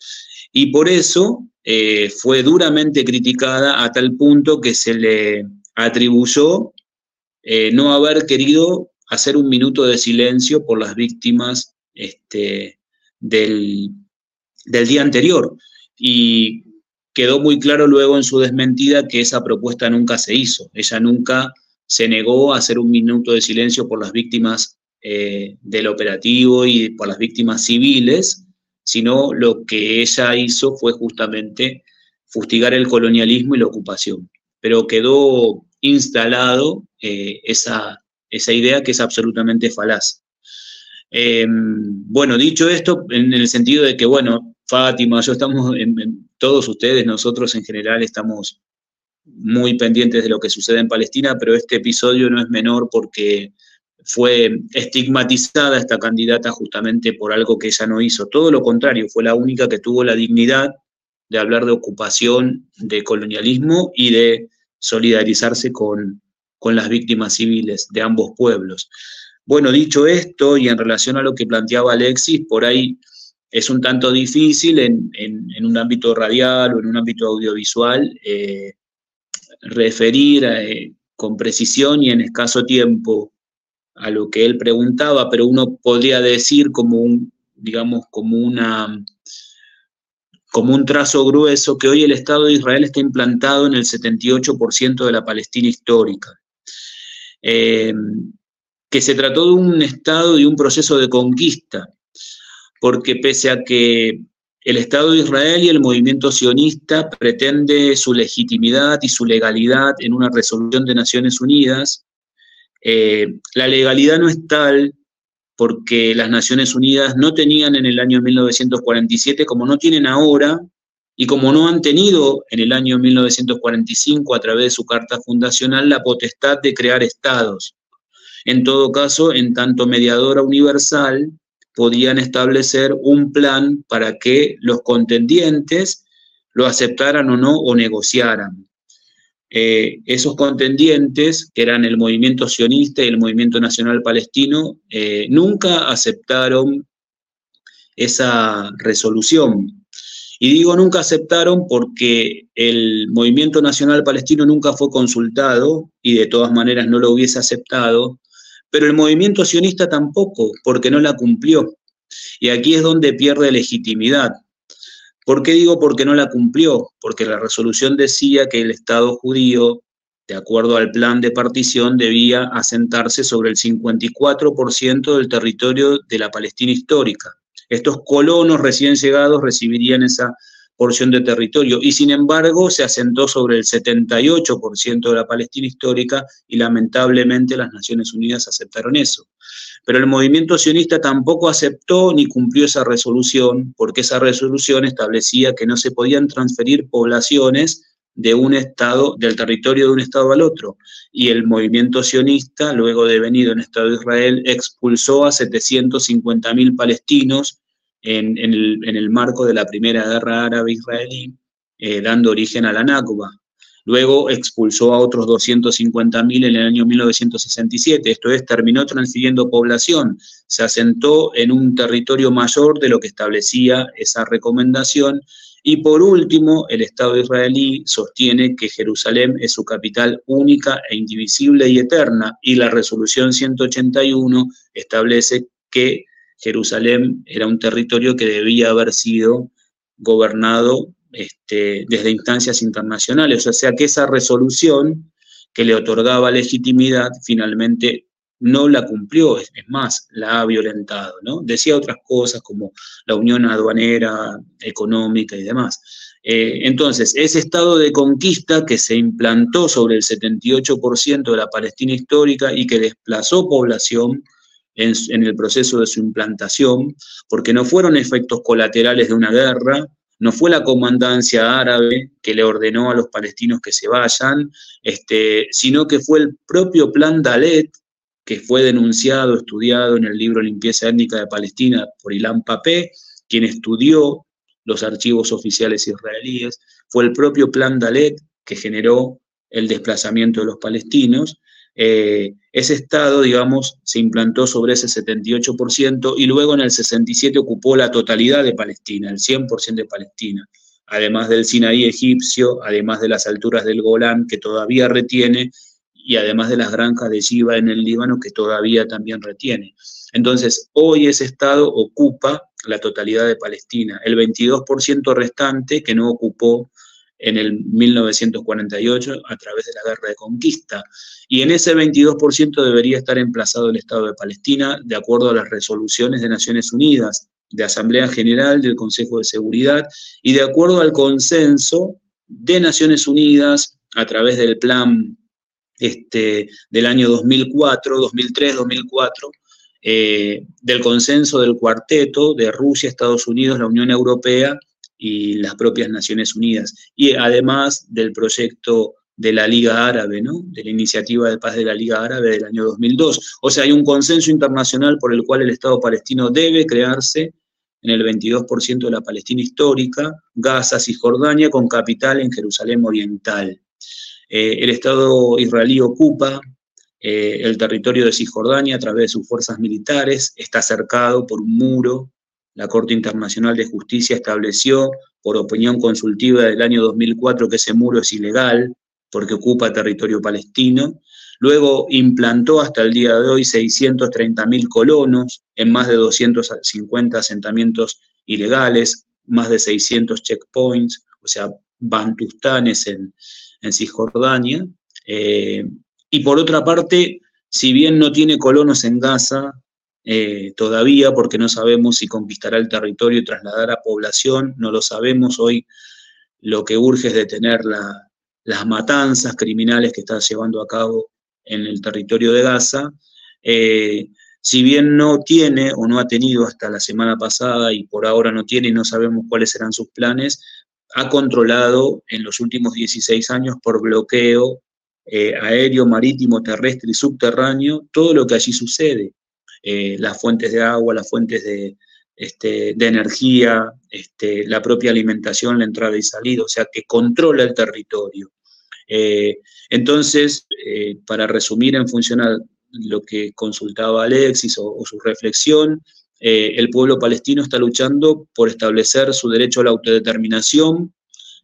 Y por eso eh, fue duramente criticada a tal punto que se le atribuyó eh, no haber querido hacer un minuto de silencio por las víctimas este, del, del día anterior. Y quedó muy claro luego en su desmentida que esa propuesta nunca se hizo. Ella nunca se negó a hacer un minuto de silencio por las víctimas eh, del operativo y por las víctimas civiles, sino lo que ella hizo fue justamente fustigar el colonialismo y la ocupación. Pero quedó instalado eh, esa, esa, idea que es absolutamente falaz. Em, bueno, dicho esto, en el sentido de que, bueno, Fátima, yo estamos, todos ustedes, nosotros en general estamos muy pendientes de lo que sucede en Palestina, pero este episodio no es menor porque fue estigmatizada esta candidata justamente por algo que ella no hizo. Todo lo contrario, fue la única que tuvo la dignidad de hablar de ocupación, de colonialismo y de solidarizarse con, con las víctimas civiles de ambos pueblos. Bueno, dicho esto, y en relación a lo que planteaba Alexis, por ahí es un tanto difícil en, un ámbito radial o en un ámbito audiovisual eh, referir eh, con precisión y en escaso tiempo a lo que él preguntaba, pero uno podría decir como un, digamos, como una como un trazo grueso que hoy el Estado de Israel está implantado en el 78% de la Palestina histórica. Eh, que se trató de un Estado y un proceso de conquista, porque pese a que el Estado de Israel y el movimiento sionista pretende su legitimidad y su legalidad en una resolución de Naciones Unidas, eh, la legalidad no es tal porque las Naciones Unidas no tenían en el año 1947, como no tienen ahora, y como no han tenido en el año 1945 a través de su carta fundacional la potestad de crear estados. En todo caso, en tanto mediadora universal, podían establecer un plan para que los contendientes lo aceptaran o no o negociaran. Eh, esos contendientes, que eran el movimiento sionista y el movimiento nacional palestino, eh, nunca aceptaron esa resolución. Y digo nunca aceptaron porque el movimiento nacional palestino nunca fue consultado y de todas maneras no lo hubiese aceptado, pero el movimiento sionista tampoco, porque no la cumplió. Y aquí es donde pierde legitimidad. ¿Por qué digo porque no la cumplió? Porque la resolución decía que el Estado judío, de acuerdo al plan de partición, debía asentarse sobre el 54% del territorio de la Palestina histórica. Estos colonos recién llegados recibirían esa porción de territorio y sin embargo se asentó sobre el 78% de la Palestina histórica y lamentablemente las Naciones Unidas aceptaron eso. Pero el movimiento sionista tampoco aceptó ni cumplió esa resolución, porque esa resolución establecía que no se podían transferir poblaciones de un estado, del territorio de un estado al otro. Y el movimiento sionista, luego de venido en Estado de Israel, expulsó a 750.000 palestinos en, el, marco de la primera guerra árabe-israelí, eh, dando origen a la Nakba. Luego expulsó a otros 250.000 en el año 1967, esto es, terminó transfiriendo población, se asentó en un territorio mayor de lo que establecía esa recomendación. Y por último, el Estado israelí sostiene que Jerusalén es su capital única e indivisible y eterna y la resolución 181 establece que Jerusalén era un territorio que debía haber sido gobernado este, desde instancias internacionales. O sea que esa resolución que le otorgaba legitimidad finalmente no la cumplió, es, más, la ha violentado, ¿no? Decía otras cosas como la unión aduanera, económica y demás. Eh, entonces, ese estado de conquista que se implantó sobre el 78% de la Palestina histórica y que desplazó población en, el proceso de su implantación, porque no fueron efectos colaterales de una guerra, no fue la comandancia árabe que le ordenó a los palestinos que se vayan, este, sino que fue el propio plan Dalet, que fue denunciado, estudiado en el libro Limpieza Étnica de Palestina por Ilan Papé, quien estudió los archivos oficiales israelíes, fue el propio plan Dalet que generó el desplazamiento de los palestinos, eh, ese Estado, digamos, se implantó sobre ese 78% y luego en el 67 ocupó la totalidad de Palestina, el 100% de Palestina, además del Sinaí egipcio, además de las alturas del Golán que todavía retiene y además de las granjas de Shiva en el Líbano que todavía también retiene. Entonces, hoy ese Estado ocupa la totalidad de Palestina, el 22% restante que no ocupó en el 1948 a través de la guerra de conquista. Y en ese 22% debería estar emplazado el Estado de Palestina de acuerdo a las resoluciones de Naciones Unidas, de Asamblea General, del Consejo de Seguridad y de acuerdo al consenso de Naciones Unidas a través del plan este, del año 2004, 2003, 2004, del consenso del cuarteto de Rusia, Estados Unidos, la Unión Europea y las propias Naciones Unidas. Y además del proyecto de la Liga Árabe, ¿no? de la iniciativa de paz de la Liga Árabe del año 2002. O sea, hay un consenso internacional por el cual el Estado palestino debe crearse en el 22% de la Palestina histórica, Gaza, Cisjordania, con capital en Jerusalén Oriental. el Estado israelí ocupa el territorio de Cisjordania a través de sus fuerzas militares, está cercado por un muro. La Corte Internacional de Justicia estableció, por opinión consultiva del año 2004, que ese muro es ilegal porque ocupa territorio palestino. Luego implantó hasta el día de hoy 630.000 colonos en más de 250 asentamientos ilegales, más de 600 checkpoints, o sea, bantustanes en, Cisjordania. Eh, y por otra parte, si bien no tiene colonos en Gaza eh, todavía, porque no sabemos si conquistará el territorio y trasladará población, no lo sabemos hoy, lo que urge es detener las matanzas criminales que está llevando a cabo en el territorio de Gaza. Eh, si bien no tiene o no ha tenido hasta la semana pasada y por ahora no tiene no sabemos cuáles serán sus planes, ha controlado en los últimos 16 años por bloqueo eh, aéreo, marítimo, terrestre y subterráneo todo lo que allí sucede. Eh, las fuentes de agua, las fuentes de, este, de energía, este, la propia alimentación, la entrada y salida, o sea que controla el territorio. Eh, entonces, eh, para resumir en función a lo que consultaba Alexis o, su reflexión, el pueblo palestino está luchando por establecer su derecho a la autodeterminación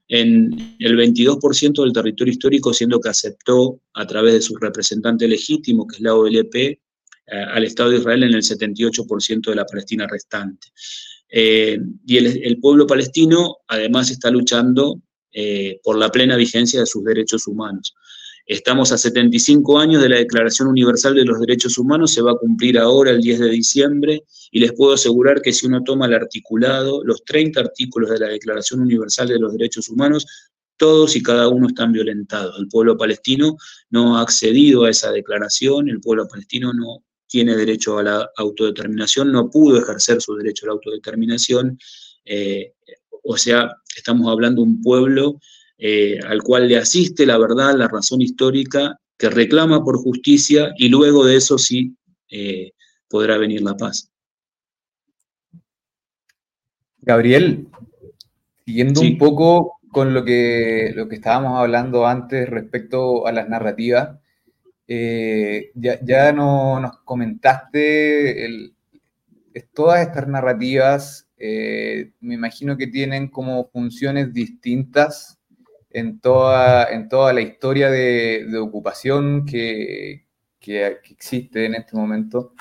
en el 22% del territorio histórico, siendo que aceptó a través de su representante legítimo, que es la OLP, al Estado de Israel en el 78% de la Palestina restante. y el, pueblo palestino además está luchando eh, por la plena vigencia de sus derechos humanos. Estamos a 75 años de la Declaración Universal de los Derechos Humanos, se va a cumplir ahora el 10 de diciembre y les puedo asegurar que si uno toma el articulado, los 30 artículos de la Declaración Universal de los Derechos Humanos, todos y cada uno están violentados. El pueblo palestino no ha accedido a esa declaración, el pueblo palestino no tiene derecho a la autodeterminación, no pudo ejercer su derecho a la autodeterminación. Eh, o sea, estamos hablando de un pueblo eh, al cual le asiste la verdad, la razón histórica, que reclama por justicia y luego de eso sí eh, podrá venir la paz. Gabriel, siguiendo un poco con lo que, lo que estábamos hablando antes respecto a las narrativas, eh, ya, no, nos comentaste todas estas narrativas eh, me imagino que tienen como funciones distintas en toda, en toda la historia de, ocupación que, existe en este momento,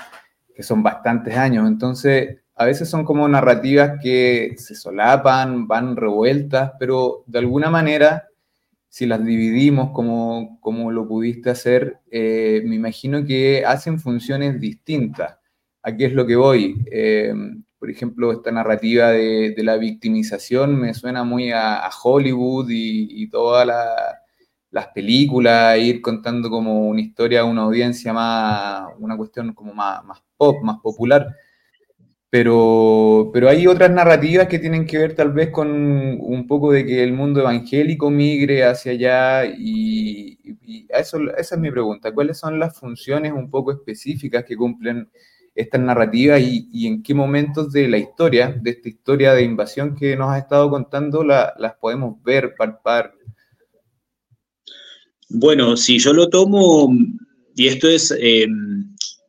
que son bastantes años. Entonces, a veces son como narrativas que se solapan, van revueltas, pero de alguna manera, si las dividimos como, como lo pudiste hacer, eh, me imagino que hacen funciones distintas. Aquí es lo que voy. Eh, por ejemplo, esta narrativa de, la victimización me suena muy a, Hollywood y, todas las películas, ir contando como una historia a una audiencia más, una cuestión como más, pop, más popular. Pero, pero hay otras narrativas que tienen que ver tal vez con un poco de que el mundo evangélico migre hacia allá y, y eso, esa es mi pregunta. ¿Cuáles son las funciones un poco específicas que cumplen esta narrativa y, en qué momentos de la historia, de esta historia de invasión que nos ha estado contando, las podemos ver, palpar. Bueno, si yo lo tomo, y esto es eh,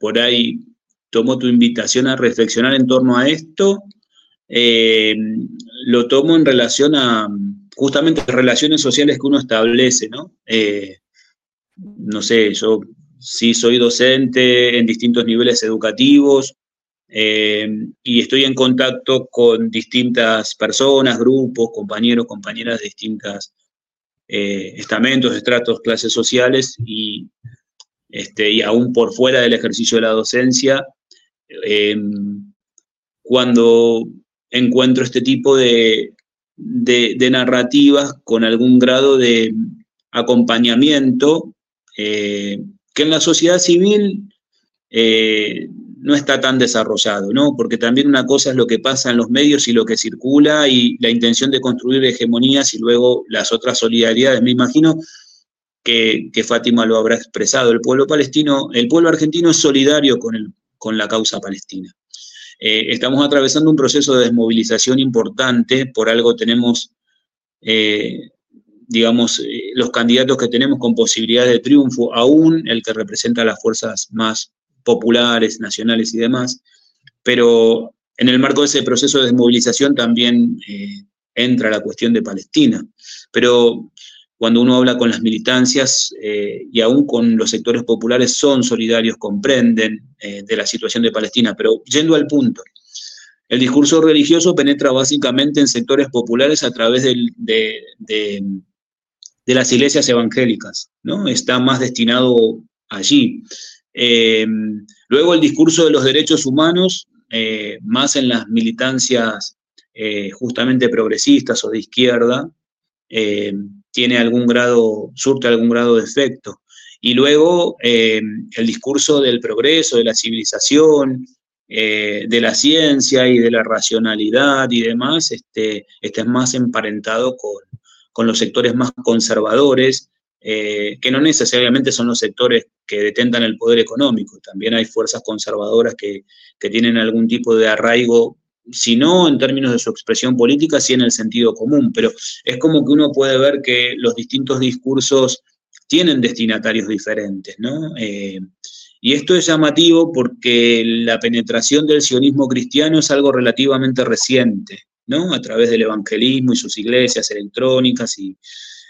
por ahí, tomo tu invitación a reflexionar en torno a esto, eh, lo tomo en relación a justamente las relaciones sociales que uno establece, ¿no? Eh, no sé, yo sí soy docente en distintos niveles educativos eh, y estoy en contacto con distintas personas, grupos, compañeros, compañeras de distintas estamentos, estratos, clases sociales y, este, y aún por fuera del ejercicio de la docencia, eh, cuando encuentro este tipo de, de, narrativas con algún grado de acompañamiento, que en la sociedad civil eh, no está tan desarrollado, ¿no? Porque también una cosa es lo que pasa en los medios y lo que circula y la intención de construir hegemonías y luego las otras solidaridades. Me imagino que, Fátima lo habrá expresado. El pueblo palestino, el pueblo argentino es solidario con, el, con la causa palestina. Eh, estamos atravesando un proceso de desmovilización importante, por algo tenemos eh, digamos, eh, los candidatos que tenemos con posibilidades de triunfo, aún el que representa las fuerzas más populares, nacionales y demás, pero en el marco de ese proceso de desmovilización también entra la cuestión de Palestina. Pero cuando uno habla con las militancias eh, y aún con los sectores populares son solidarios, comprenden de la situación de Palestina. Pero yendo al punto, el discurso religioso penetra básicamente en sectores populares a través de, las iglesias evangélicas, ¿no? Está más destinado allí. Eh, luego el discurso de los derechos humanos, eh, más en las militancias eh, justamente progresistas o de izquierda, tiene algún grado, surte algún grado de efecto. Y luego el discurso del progreso, de la civilización, eh, de la ciencia y de la racionalidad y demás, este, este es más emparentado con, los sectores más conservadores, eh, que no necesariamente son los sectores que detentan el poder económico, también hay fuerzas conservadoras que, tienen algún tipo de arraigo si no en términos de su expresión política, sí en el sentido común, pero es como que uno puede ver que los distintos discursos tienen destinatarios diferentes, ¿no? Eh, y esto es llamativo porque la penetración del sionismo cristiano es algo relativamente reciente, ¿no? A través del evangelismo y sus iglesias electrónicas y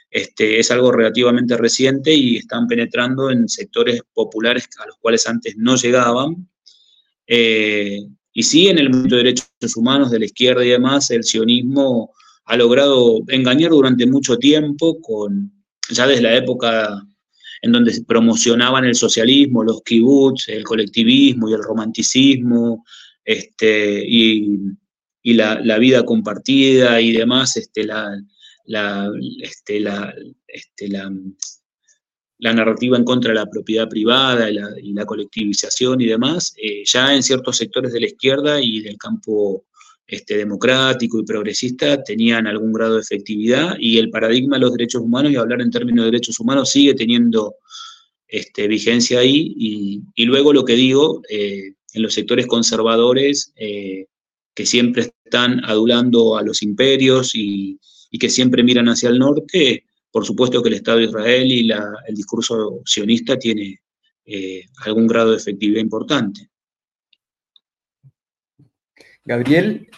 este, es algo relativamente reciente y están penetrando en sectores populares a los cuales antes no llegaban. Eh, y sí, en el mundo de derechos humanos, de la izquierda y demás, el sionismo ha logrado engañar durante mucho tiempo con, ya desde la época en donde promocionaban el socialismo, los kibbutz, el colectivismo y el romanticismo, este, y, la, vida compartida y demás, este, la, este, este, la, la, narrativa en contra de la propiedad privada y la, colectivización y demás, eh, ya en ciertos sectores de la izquierda y del campo este, democrático y progresista tenían algún grado de efectividad y el paradigma de los derechos humanos y hablar en términos de derechos humanos sigue teniendo este, vigencia ahí. Y, luego lo que digo, eh, en los sectores conservadores eh, que siempre están adulando a los imperios y, que siempre miran hacia el norte, por supuesto que el Estado de Israel y el discurso sionista tiene eh, algún grado de efectividad importante. Gabriel,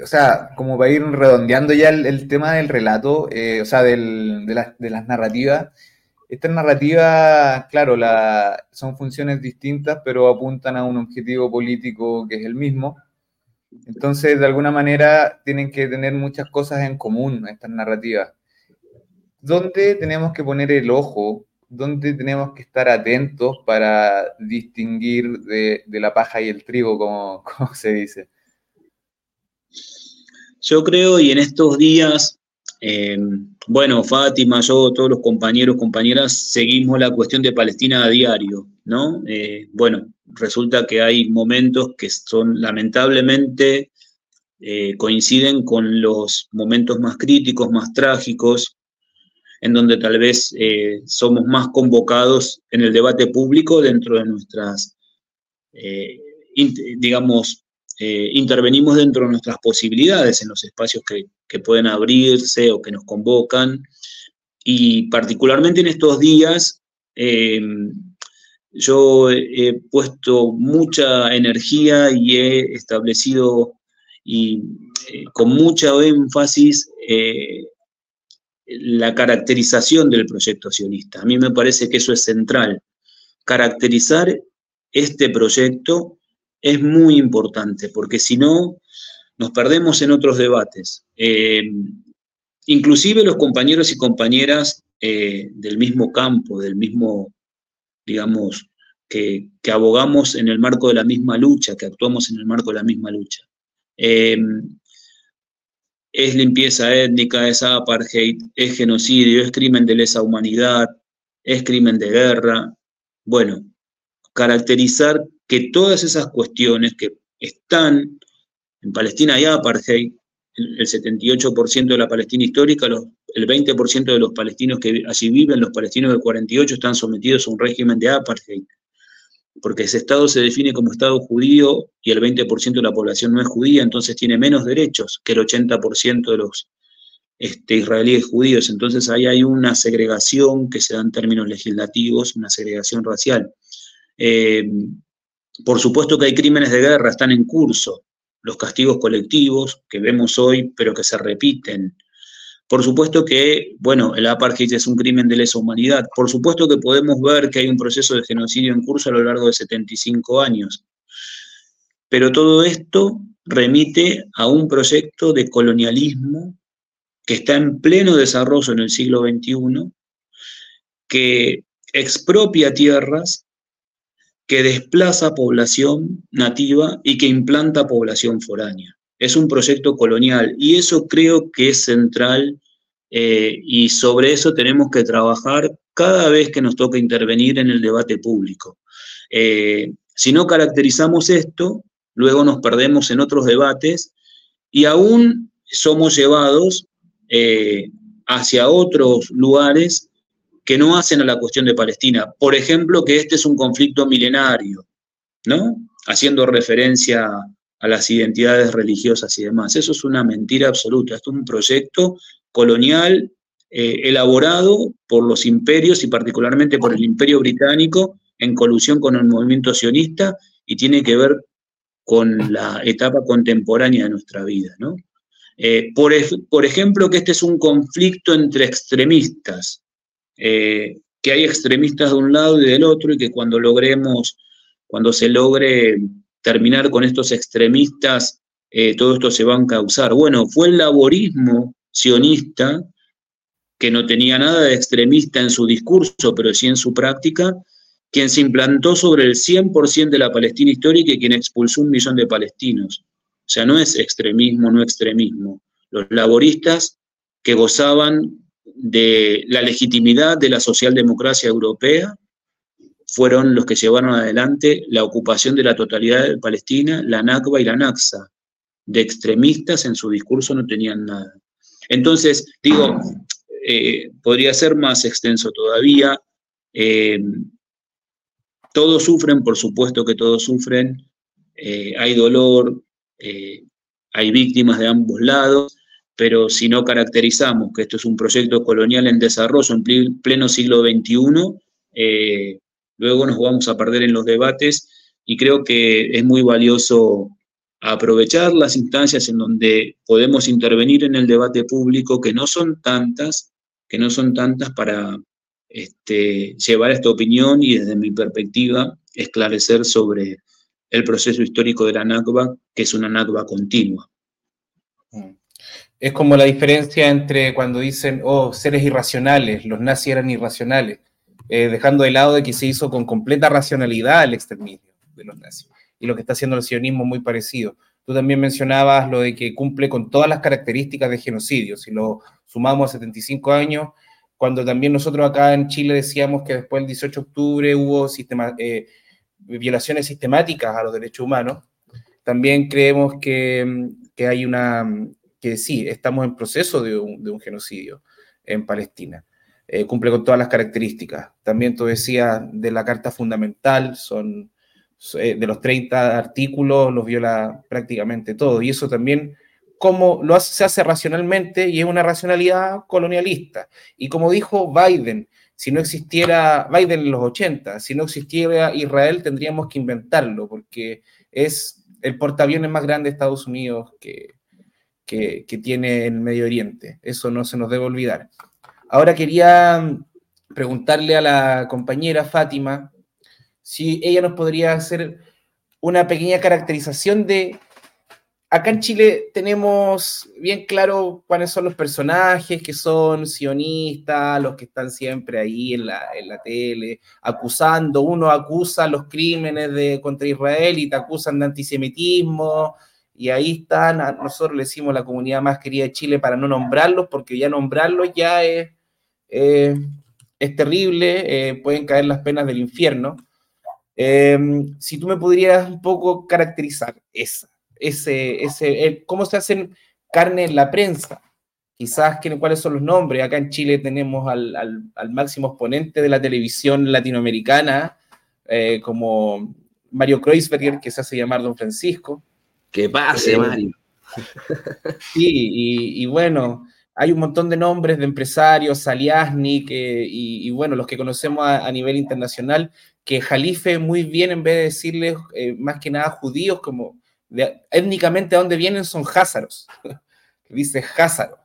o sea, como para ir redondeando ya el, tema del relato, eh, o sea, de, las narrativas, estas narrativas, claro, son funciones distintas, pero apuntan a un objetivo político que es el mismo. Entonces, de alguna manera, tienen que tener muchas cosas en común estas narrativas. ¿Dónde tenemos que poner el ojo? ¿Dónde tenemos que estar atentos para distinguir de, la paja y el trigo, (laughs) como, se dice? Yo creo, y en estos días, eh, bueno, Fátima, yo, todos los compañeros, compañeras, seguimos la cuestión de Palestina a diario, ¿no? Eh, bueno, resulta que hay momentos que son lamentablemente eh, coinciden con los momentos más críticos, más trágicos, en donde tal vez somos más convocados en el debate público dentro de nuestras, digamos, eh, intervenimos dentro de nuestras posibilidades en los espacios que, pueden abrirse o que nos convocan. Y particularmente en estos días, eh, yo he puesto mucha energía y he establecido y eh, con mucho énfasis la caracterización del proyecto sionista. A mí me parece que eso es central. Caracterizar este proyecto es muy importante, porque si no, nos perdemos en otros debates. Eh, inclusive los compañeros y compañeras eh, del mismo campo, del mismo, digamos, que, abogamos en el marco de la misma lucha, que actuamos en el marco de la misma lucha. Eh, es limpieza étnica, es apartheid, es genocidio, es crimen de lesa humanidad, es crimen de guerra. Bueno, caracterizar que todas esas cuestiones que están en Palestina hay apartheid, el 78% de la Palestina histórica, el 20% de los palestinos que allí viven, los palestinos del 48, están sometidos a un régimen de apartheid, porque ese Estado se define como Estado judío y el 20% de la población no es judía, entonces tiene menos derechos que el 80% de los, este, israelíes judíos. Entonces ahí hay una segregación que se da en términos legislativos, una segregación racial. Eh, por supuesto que hay crímenes de guerra, están en curso, los castigos colectivos que vemos hoy, pero que se repiten. Por supuesto que, bueno, el apartheid es un crimen de lesa humanidad. Por supuesto que podemos ver que hay un proceso de genocidio en curso a lo largo de 75 años. Pero todo esto remite a un proyecto de colonialismo que está en pleno desarrollo en el siglo XXI, que expropia tierras, que desplaza población nativa y que implanta población foránea. Es un proyecto colonial y eso creo que es central eh, y sobre eso tenemos que trabajar cada vez que nos toca intervenir en el debate público. Eh, si no caracterizamos esto, luego nos perdemos en otros debates y aún somos llevados eh, hacia otros lugares que no hacen a la cuestión de Palestina. Por ejemplo, que este es un conflicto milenario, ¿no? Haciendo referencia las identidades religiosas y demás. Eso es una mentira absoluta. Es un proyecto colonial eh, elaborado por los imperios y particularmente por el imperio británico en colusión con el movimiento sionista y tiene que ver con la etapa contemporánea de nuestra vida, ¿no? Eh, por, ejemplo, que este es un conflicto entre extremistas, eh, que hay extremistas de un lado y del otro y que cuando logremos, cuando se logre terminar con estos extremistas, eh, todo esto se va a causar. Bueno, fue el laborismo sionista, que no tenía nada de extremista en su discurso, pero sí en su práctica, quien se implantó sobre el 100% de la Palestina histórica y quien expulsó un millón de palestinos. O sea, no es extremismo, no extremismo. Los laboristas que gozaban de la legitimidad de la socialdemocracia europea fueron los que llevaron adelante la ocupación de la totalidad de Palestina, la Nakba y la Naxa. De extremistas en su discurso no tenían nada. Entonces, digo, eh, podría ser más extenso todavía. Eh, todos sufren, por supuesto que todos sufren. Eh, hay dolor, hay víctimas de ambos lados, pero si no caracterizamos que esto es un proyecto colonial en desarrollo en pleno siglo XXI, luego nos vamos a perder en los debates y creo que es muy valioso aprovechar las instancias en donde podemos intervenir en el debate público, que no son tantas, que no son tantas para este, llevar esta opinión y desde mi perspectiva esclarecer sobre el proceso histórico de la Nakba, que es una Nakba continua. Mm. Es como la diferencia entre cuando dicen, oh, seres irracionales, los nazis eran irracionales, eh, dejando de lado de que se hizo con completa racionalidad el exterminio de los nazis. Y lo que está haciendo el sionismo muy parecido. Tú también mencionabas lo de que cumple con todas las características de genocidio. Si lo sumamos a 75 años, cuando también nosotros acá en Chile decíamos que después del 18 de octubre hubo eh, violaciones sistemáticas a los derechos humanos, también creemos que, que hay una, que sí, estamos en proceso de un genocidio en Palestina. Eh, cumple con todas las características. También tú decías de la Carta Fundamental, son eh, de los 30 artículos, los viola prácticamente todo. Y eso también, como lo se hace racionalmente y es una racionalidad colonialista. Y como dijo Biden, si no existiera Biden en los 80, si no existiera Israel, tendríamos que inventarlo, porque es el portaaviones más grande de Estados Unidos que, que, tiene en Medio Oriente. Eso no se nos debe olvidar. Ahora quería preguntarle a la compañera Fátima si ella nos podría hacer una pequeña caracterización de acá en Chile tenemos bien claro cuáles son los personajes que son sionistas, los que están siempre ahí en la, en la tele, acusando, uno acusa los crímenes de, contra Israel y te acusan de antisemitismo, y ahí están, nosotros le decimos la comunidad más querida de Chile para no nombrarlos, porque ya nombrarlos ya es, es terrible, eh, pueden caer las penas del infierno. Eh, si tú me podrías un poco caracterizar esa ese, ese, cómo se hacen carne en la prensa. Quizás cuáles son los nombres. Acá en Chile tenemos al, al, máximo exponente de la televisión latinoamericana, eh, como Mario Kreuzberger, que se hace llamar Don Francisco. Que pase, eh, Mario. (laughs) Sí, y, bueno, hay un montón de nombres de empresarios, Saliasnik y, bueno, los que conocemos a, nivel internacional, que Jalife muy bien, en vez de decirles eh, más que nada judíos, como étnicamente a dónde vienen son házaros, (laughs) dice házaro,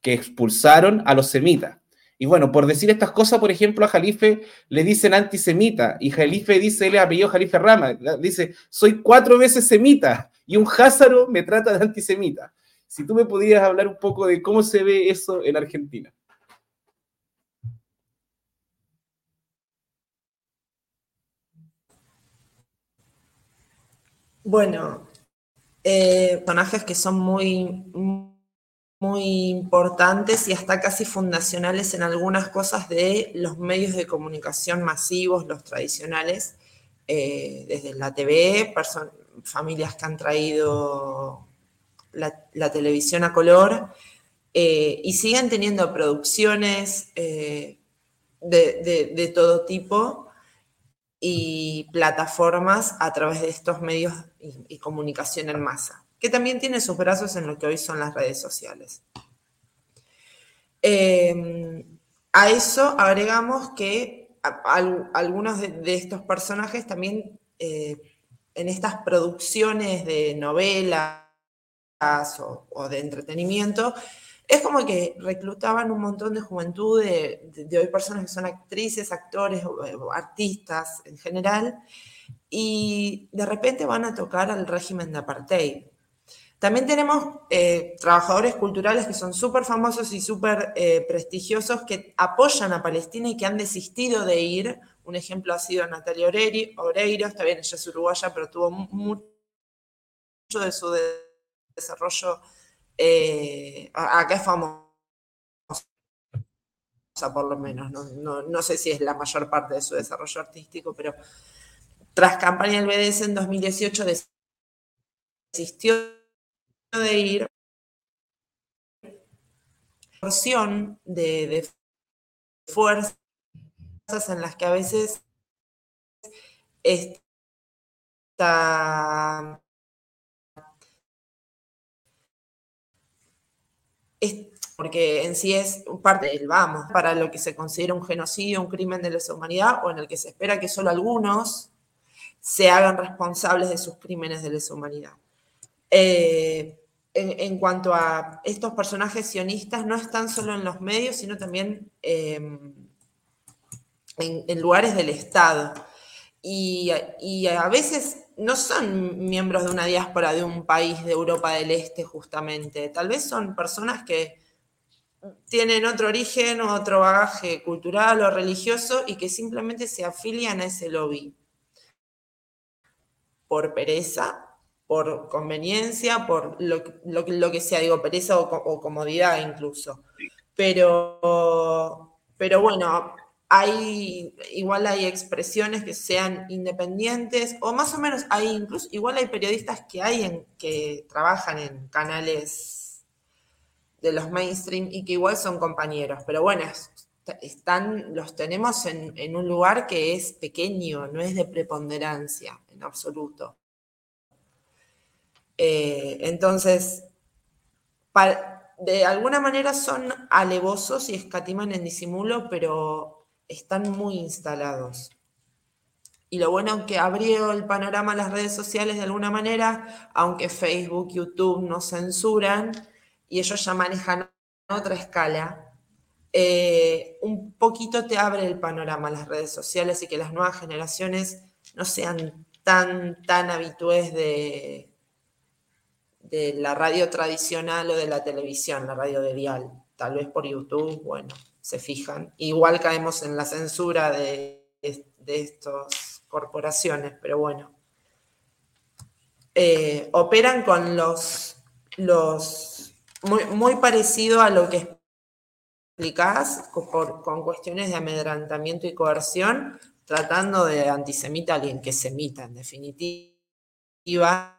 que expulsaron a los semitas. Y bueno, por decir estas cosas, por ejemplo, a Jalife le dicen antisemita y Jalife dice, él apellido Jalife Rama, dice, soy cuatro veces semita y un házaro me trata de antisemita. Si tú me pudieras hablar un poco de cómo se ve eso en Argentina. Bueno, eh, personajes que son muy, muy importantes y hasta casi fundacionales en algunas cosas de los medios de comunicación masivos, los tradicionales, eh, desde la TV, familias que han traído la, televisión a color eh, y siguen teniendo producciones eh, de, todo tipo y plataformas a través de estos medios y, comunicación en masa, que también tiene sus brazos en lo que hoy son las redes sociales. Eh, a eso agregamos que algunos de, estos personajes también en estas producciones de novelas, o, de entretenimiento, es como que reclutaban un montón de juventud, de, hoy personas que son actrices, actores, o, artistas en general, y de repente van a tocar al régimen de apartheid. También tenemos eh, trabajadores culturales que son súper famosos y súper eh, prestigiosos que apoyan a Palestina y que han desistido de ir. Un ejemplo ha sido Natalia Oreiro, está bien, ella es uruguaya, pero tuvo mucho de su desarrollo, eh, acá es famosa por lo menos, no, sé si es la mayor parte de su desarrollo artístico, pero tras campaña del BDS en 2018 desistió de ir porción de, de fuerzas en las que a veces está porque en sí es parte del vamos para lo que se considera un genocidio, un crimen de lesa humanidad, o en el que se espera que solo algunos se hagan responsables de sus crímenes de lesa humanidad. Eh, en, cuanto a estos personajes sionistas, no están solo en los medios, sino también em, en, lugares del Estado. Y a veces no son miembros de una diáspora de un país de Europa del Este, justamente. Tal vez son personas que tienen otro origen, otro bagaje cultural o religioso y que simplemente se afilian a ese lobby. Por pereza, por conveniencia, por lo, que sea, digo, pereza o, o comodidad incluso. Pero, pero bueno, hay, igual hay expresiones que sean independientes, o más o menos hay incluso, igual hay periodistas que hay que trabajan en canales de los mainstream y que igual son compañeros, pero bueno, están, los tenemos en, un lugar que es pequeño, no es de preponderancia en absoluto. Eh, entonces, de alguna manera son alevosos y escatiman en disimulo, pero están muy instalados. Y lo bueno que abrió el panorama las redes sociales de alguna manera, aunque Facebook, YouTube no censuran y ellos ya manejan otra escala, eh, un poquito te abre el panorama a las redes sociales y que las nuevas generaciones no sean tan, tan habitués de, de la radio tradicional o de la televisión, la radio de dial. Tal vez por YouTube, bueno, se fijan. Igual caemos en la censura de, estas corporaciones, pero bueno. Eh, operan con los, los muy, parecido a lo que explicás con cuestiones de amedrantamiento y coerción, tratando de antisemita a alguien que semita, en definitiva.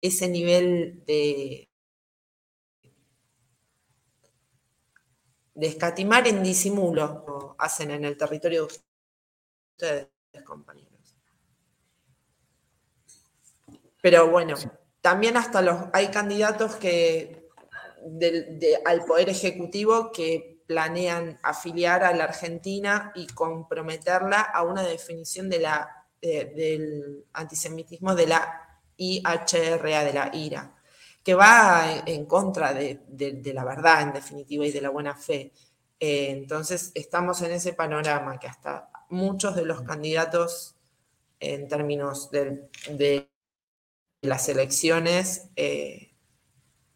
Ese nivel de, de escatimar en disimulo hacen en el territorio de ustedes, compañeros. Pero bueno, también hasta los, hay candidatos que al Poder Ejecutivo que planean afiliar a la Argentina y comprometerla a una definición de la, del antisemitismo de la IHRA, de la IRA, que va en, contra de, la verdad, en definitiva, y de la buena fe. Eh, entonces, estamos en ese panorama que hasta muchos de los candidatos en términos de, las elecciones eh,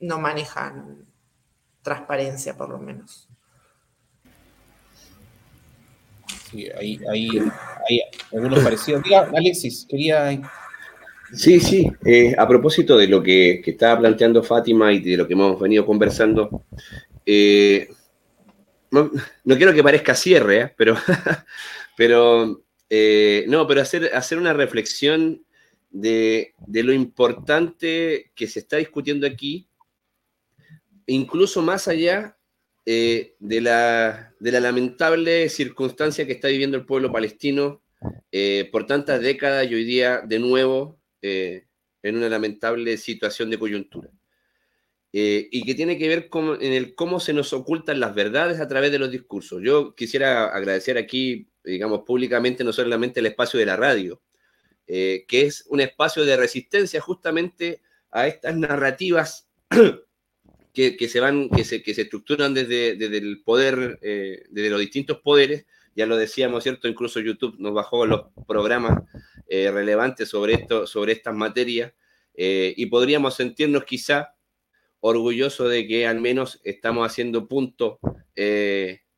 no manejan transparencia, por lo menos. Sí, hay, algunos parecidos. Alexis, quería... Sí, sí, eh, a propósito de lo que, estaba planteando Fátima y de lo que hemos venido conversando, eh, no, quiero que parezca cierre, ¿eh? pero, (laughs) pero no, pero hacer, hacer una reflexión de, de, lo importante que se está discutiendo aquí, incluso más allá de, la, de, la, lamentable circunstancia que está viviendo el pueblo palestino por tantas décadas y hoy día de nuevo eh, en una lamentable situación de coyuntura. y que tiene que ver con en el cómo se nos ocultan las verdades a través de los discursos. Yo quisiera agradecer aquí, digamos, públicamente, no solamente el espacio de la radio, que es un espacio de resistencia justamente a estas narrativas que, se van, que se, que se estructuran desde, el poder, eh, desde los distintos poderes. Ya lo decíamos, ¿cierto? Incluso YouTube nos bajó los programas eh, relevantes sobre, esto, sobre estas materias eh, y podríamos sentirnos quizá orgullosos de que al menos estamos haciendo punto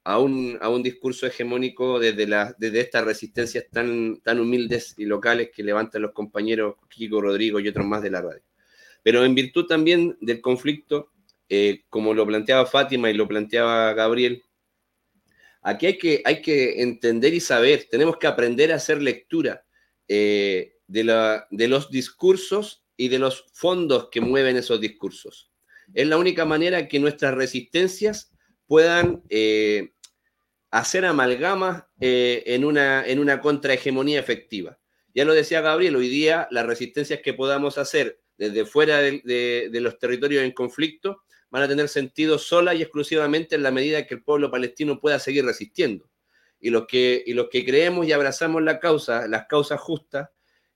a, un, a un discurso hegemónico desde, la, desde estas resistencias tan, tan humildes y locales que levantan los compañeros Kiko, Rodrigo y otros más de la radio. Pero en virtud también del conflicto, eh, como lo planteaba Fátima y lo planteaba Gabriel, aquí hay que, entender y saber, tenemos que aprender a hacer lectura eh, de, los discursos y de los fondos que mueven esos discursos. Es la única manera que nuestras resistencias puedan eh, hacer amalgamas en, una, en una contrahegemonía efectiva. Ya lo decía Gabriel, hoy día las resistencias que podamos hacer desde fuera de los territorios en conflicto van a tener sentido sola y exclusivamente en la medida que el pueblo palestino pueda seguir resistiendo. Y los que, y los que creemos y abrazamos la causa, las causas justas,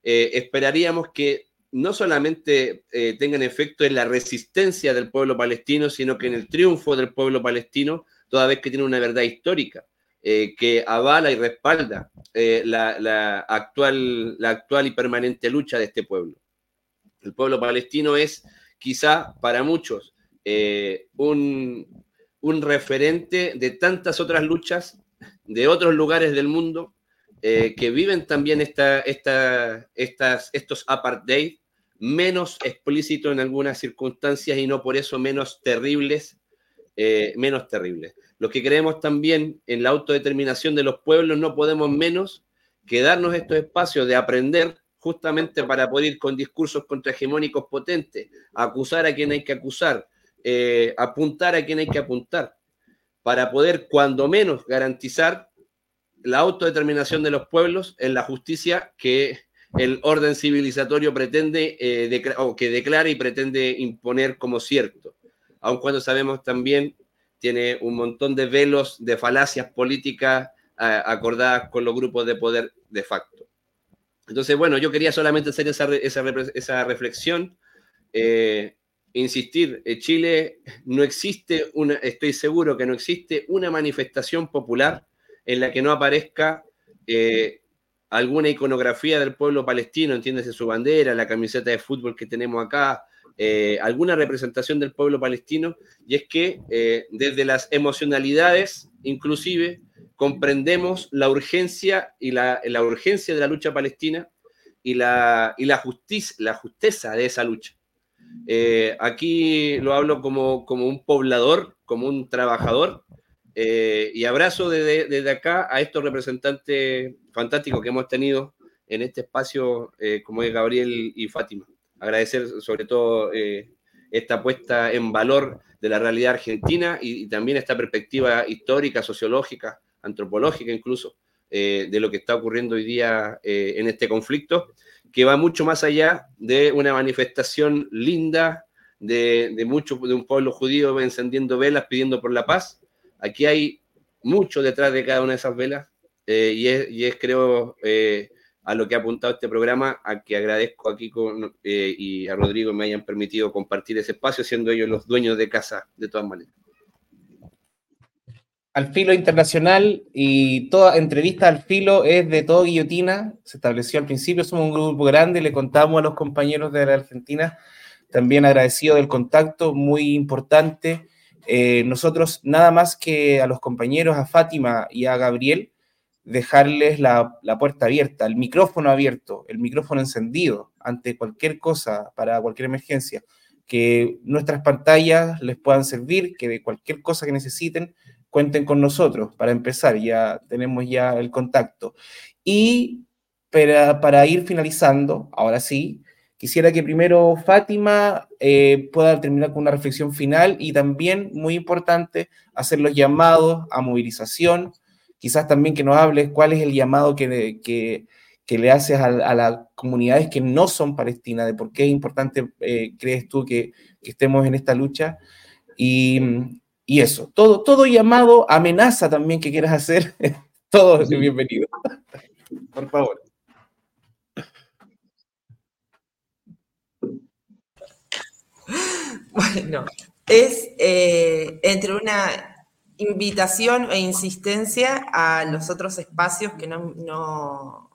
eh, esperaríamos que no solamente eh, tengan efecto en la resistencia del pueblo palestino, sino que en el triunfo del pueblo palestino, toda vez que tiene una verdad histórica eh, que avala y respalda la, actual, la actual y permanente lucha de este pueblo. El pueblo palestino es quizá para muchos eh, un, referente de tantas otras luchas de otros lugares del mundo eh, que viven también esta, esta, estos apartheid menos explícitos en algunas circunstancias y no por eso menos terribles, eh, menos terribles. Los que creemos también en la autodeterminación de los pueblos no podemos menos que darnos estos espacios de aprender justamente para poder ir con discursos contrahegemónicos potentes, acusar a quien hay que acusar, eh, apuntar a quien hay que apuntar para poder, cuando menos, garantizar la autodeterminación de los pueblos en la justicia que el orden civilizatorio pretende eh, o que declara y pretende imponer como cierto, aun cuando sabemos también tiene un montón de velos de falacias políticas acordadas con los grupos de poder de facto. Entonces, bueno, yo quería solamente hacer esa, esa, reflexión. Eh, insistir, en Chile no existe una, estoy seguro que no existe una manifestación popular en la que no aparezca eh, alguna iconografía del pueblo palestino, entiéndese su bandera, la camiseta de fútbol que tenemos acá, eh, alguna representación del pueblo palestino, y es que eh, desde las emocionalidades, inclusive, comprendemos la urgencia y la, la urgencia de la lucha palestina y la, y la, justicia, la justeza de esa lucha. Eh, aquí lo hablo como, como, un poblador, como un trabajador, eh, y abrazo desde, acá a estos representantes fantásticos que hemos tenido en este espacio, eh, como es Gabriel y Fátima. Agradecer sobre todo esta puesta en valor de la realidad argentina y también esta perspectiva histórica, sociológica, antropológica incluso, de lo que está ocurriendo hoy día en este conflicto que va mucho más allá de una manifestación linda de, mucho, de un pueblo judío encendiendo velas pidiendo por la paz. Aquí hay mucho detrás de cada una de esas velas eh, y, es, y, es, creo, eh, a lo que ha apuntado este programa, a que agradezco aquí con, eh, y a Rodrigo me hayan permitido compartir ese espacio, siendo ellos los dueños de casa, de todas maneras. Al filo internacional y toda entrevista al filo es de todo guillotina, se estableció al principio, somos un grupo grande, le contamos a los compañeros de la Argentina, también agradecido del contacto, muy importante. Eh, nosotros nada más que a los compañeros, a Fátima y a Gabriel, dejarles la, la, puerta abierta, el micrófono abierto, el micrófono encendido ante cualquier cosa, para cualquier emergencia, que nuestras pantallas les puedan servir, que de cualquier cosa que necesiten, cuenten con nosotros. Para empezar, ya tenemos ya el contacto. Y para, para ir finalizando, ahora sí, quisiera que primero Fátima eh, pueda terminar con una reflexión final y también, muy importante, hacer los llamados a movilización, quizás también que nos hables cuál es el llamado que, que, que le haces a, a, las comunidades que no son palestinas, de por qué es importante, eh, crees tú, que, que, estemos en esta lucha. Y, y, eso, todo, todo llamado, amenaza también que quieras hacer, (laughs) todo es bienvenido. por favor. Bueno, es eh, entre una invitación e insistencia a los otros espacios que no, no,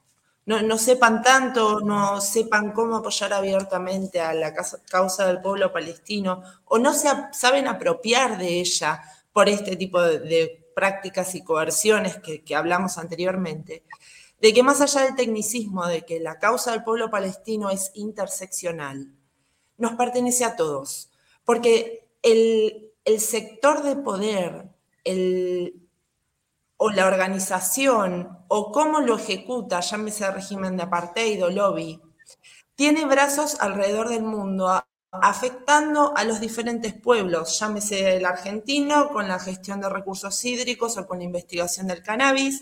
no, no, sepan tanto, no sepan cómo apoyar abiertamente a la causa del pueblo palestino o no se saben apropiar de ella por este tipo de, de prácticas y coerciones que, que hablamos anteriormente, de que más allá del tecnicismo de que la causa del pueblo palestino es interseccional, nos pertenece a todos, porque el, el sector de poder el, o la organización o cómo lo ejecuta, llámese régimen de apartheid o lobby, tiene brazos alrededor del mundo afectando a los diferentes pueblos, llámese el argentino con la gestión de recursos hídricos o con la investigación del cannabis.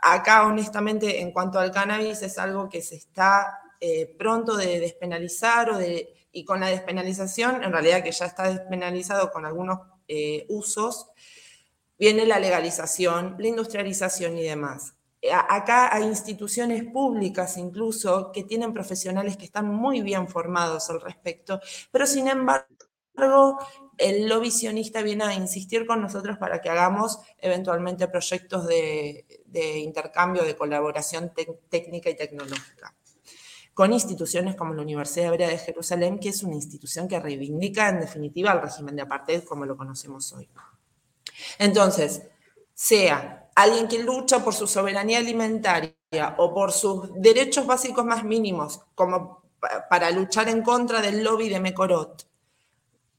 Acá, honestamente, en cuanto al cannabis, es algo que se está eh, pronto de despenalizar o de, y con la despenalización, en realidad que ya está despenalizado con algunos eh, usos, viene la legalización, la industrialización y demás. Acá hay instituciones públicas incluso que tienen profesionales que están muy bien formados al respecto, pero sin embargo el lobby viene a insistir con nosotros para que hagamos eventualmente proyectos de, de intercambio, de colaboración técnica y tecnológica con instituciones como la Universidad Hebrea de Jerusalén, que es una institución que reivindica en definitiva el régimen de apartheid como lo conocemos hoy. Entonces, sea alguien que lucha por su soberanía alimentaria o por sus derechos básicos más mínimos, como para luchar en contra del lobby de Mecorot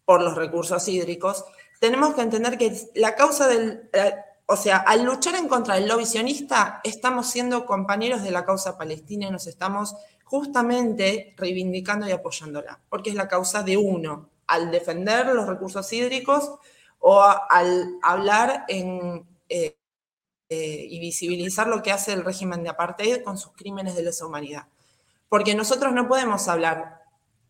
por los recursos hídricos, tenemos que entender que la causa del, eh, o sea, al luchar en contra del lobby sionista, estamos siendo compañeros de la causa palestina y nos estamos justamente reivindicando y apoyándola, porque es la causa de uno, al defender los recursos hídricos, o al hablar en, eh, eh, y visibilizar lo que hace el régimen de apartheid con sus crímenes de lesa humanidad. Porque nosotros no podemos hablar,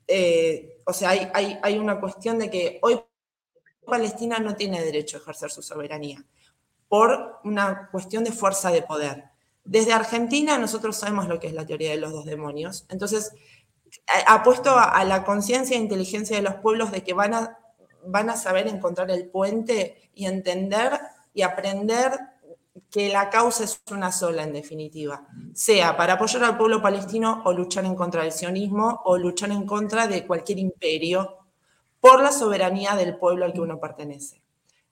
eh, o sea, hay, una cuestión de que hoy Palestina no tiene derecho a ejercer su soberanía por una cuestión de fuerza de poder. Desde Argentina nosotros sabemos lo que es la teoría de los dos demonios, entonces ha puesto a, la conciencia e inteligencia de los pueblos de que van a van a saber encontrar el puente y entender y aprender que la causa es una sola en definitiva, sea para apoyar al pueblo palestino o luchar en contra del sionismo o luchar en contra de cualquier imperio por la soberanía del pueblo al que uno pertenece.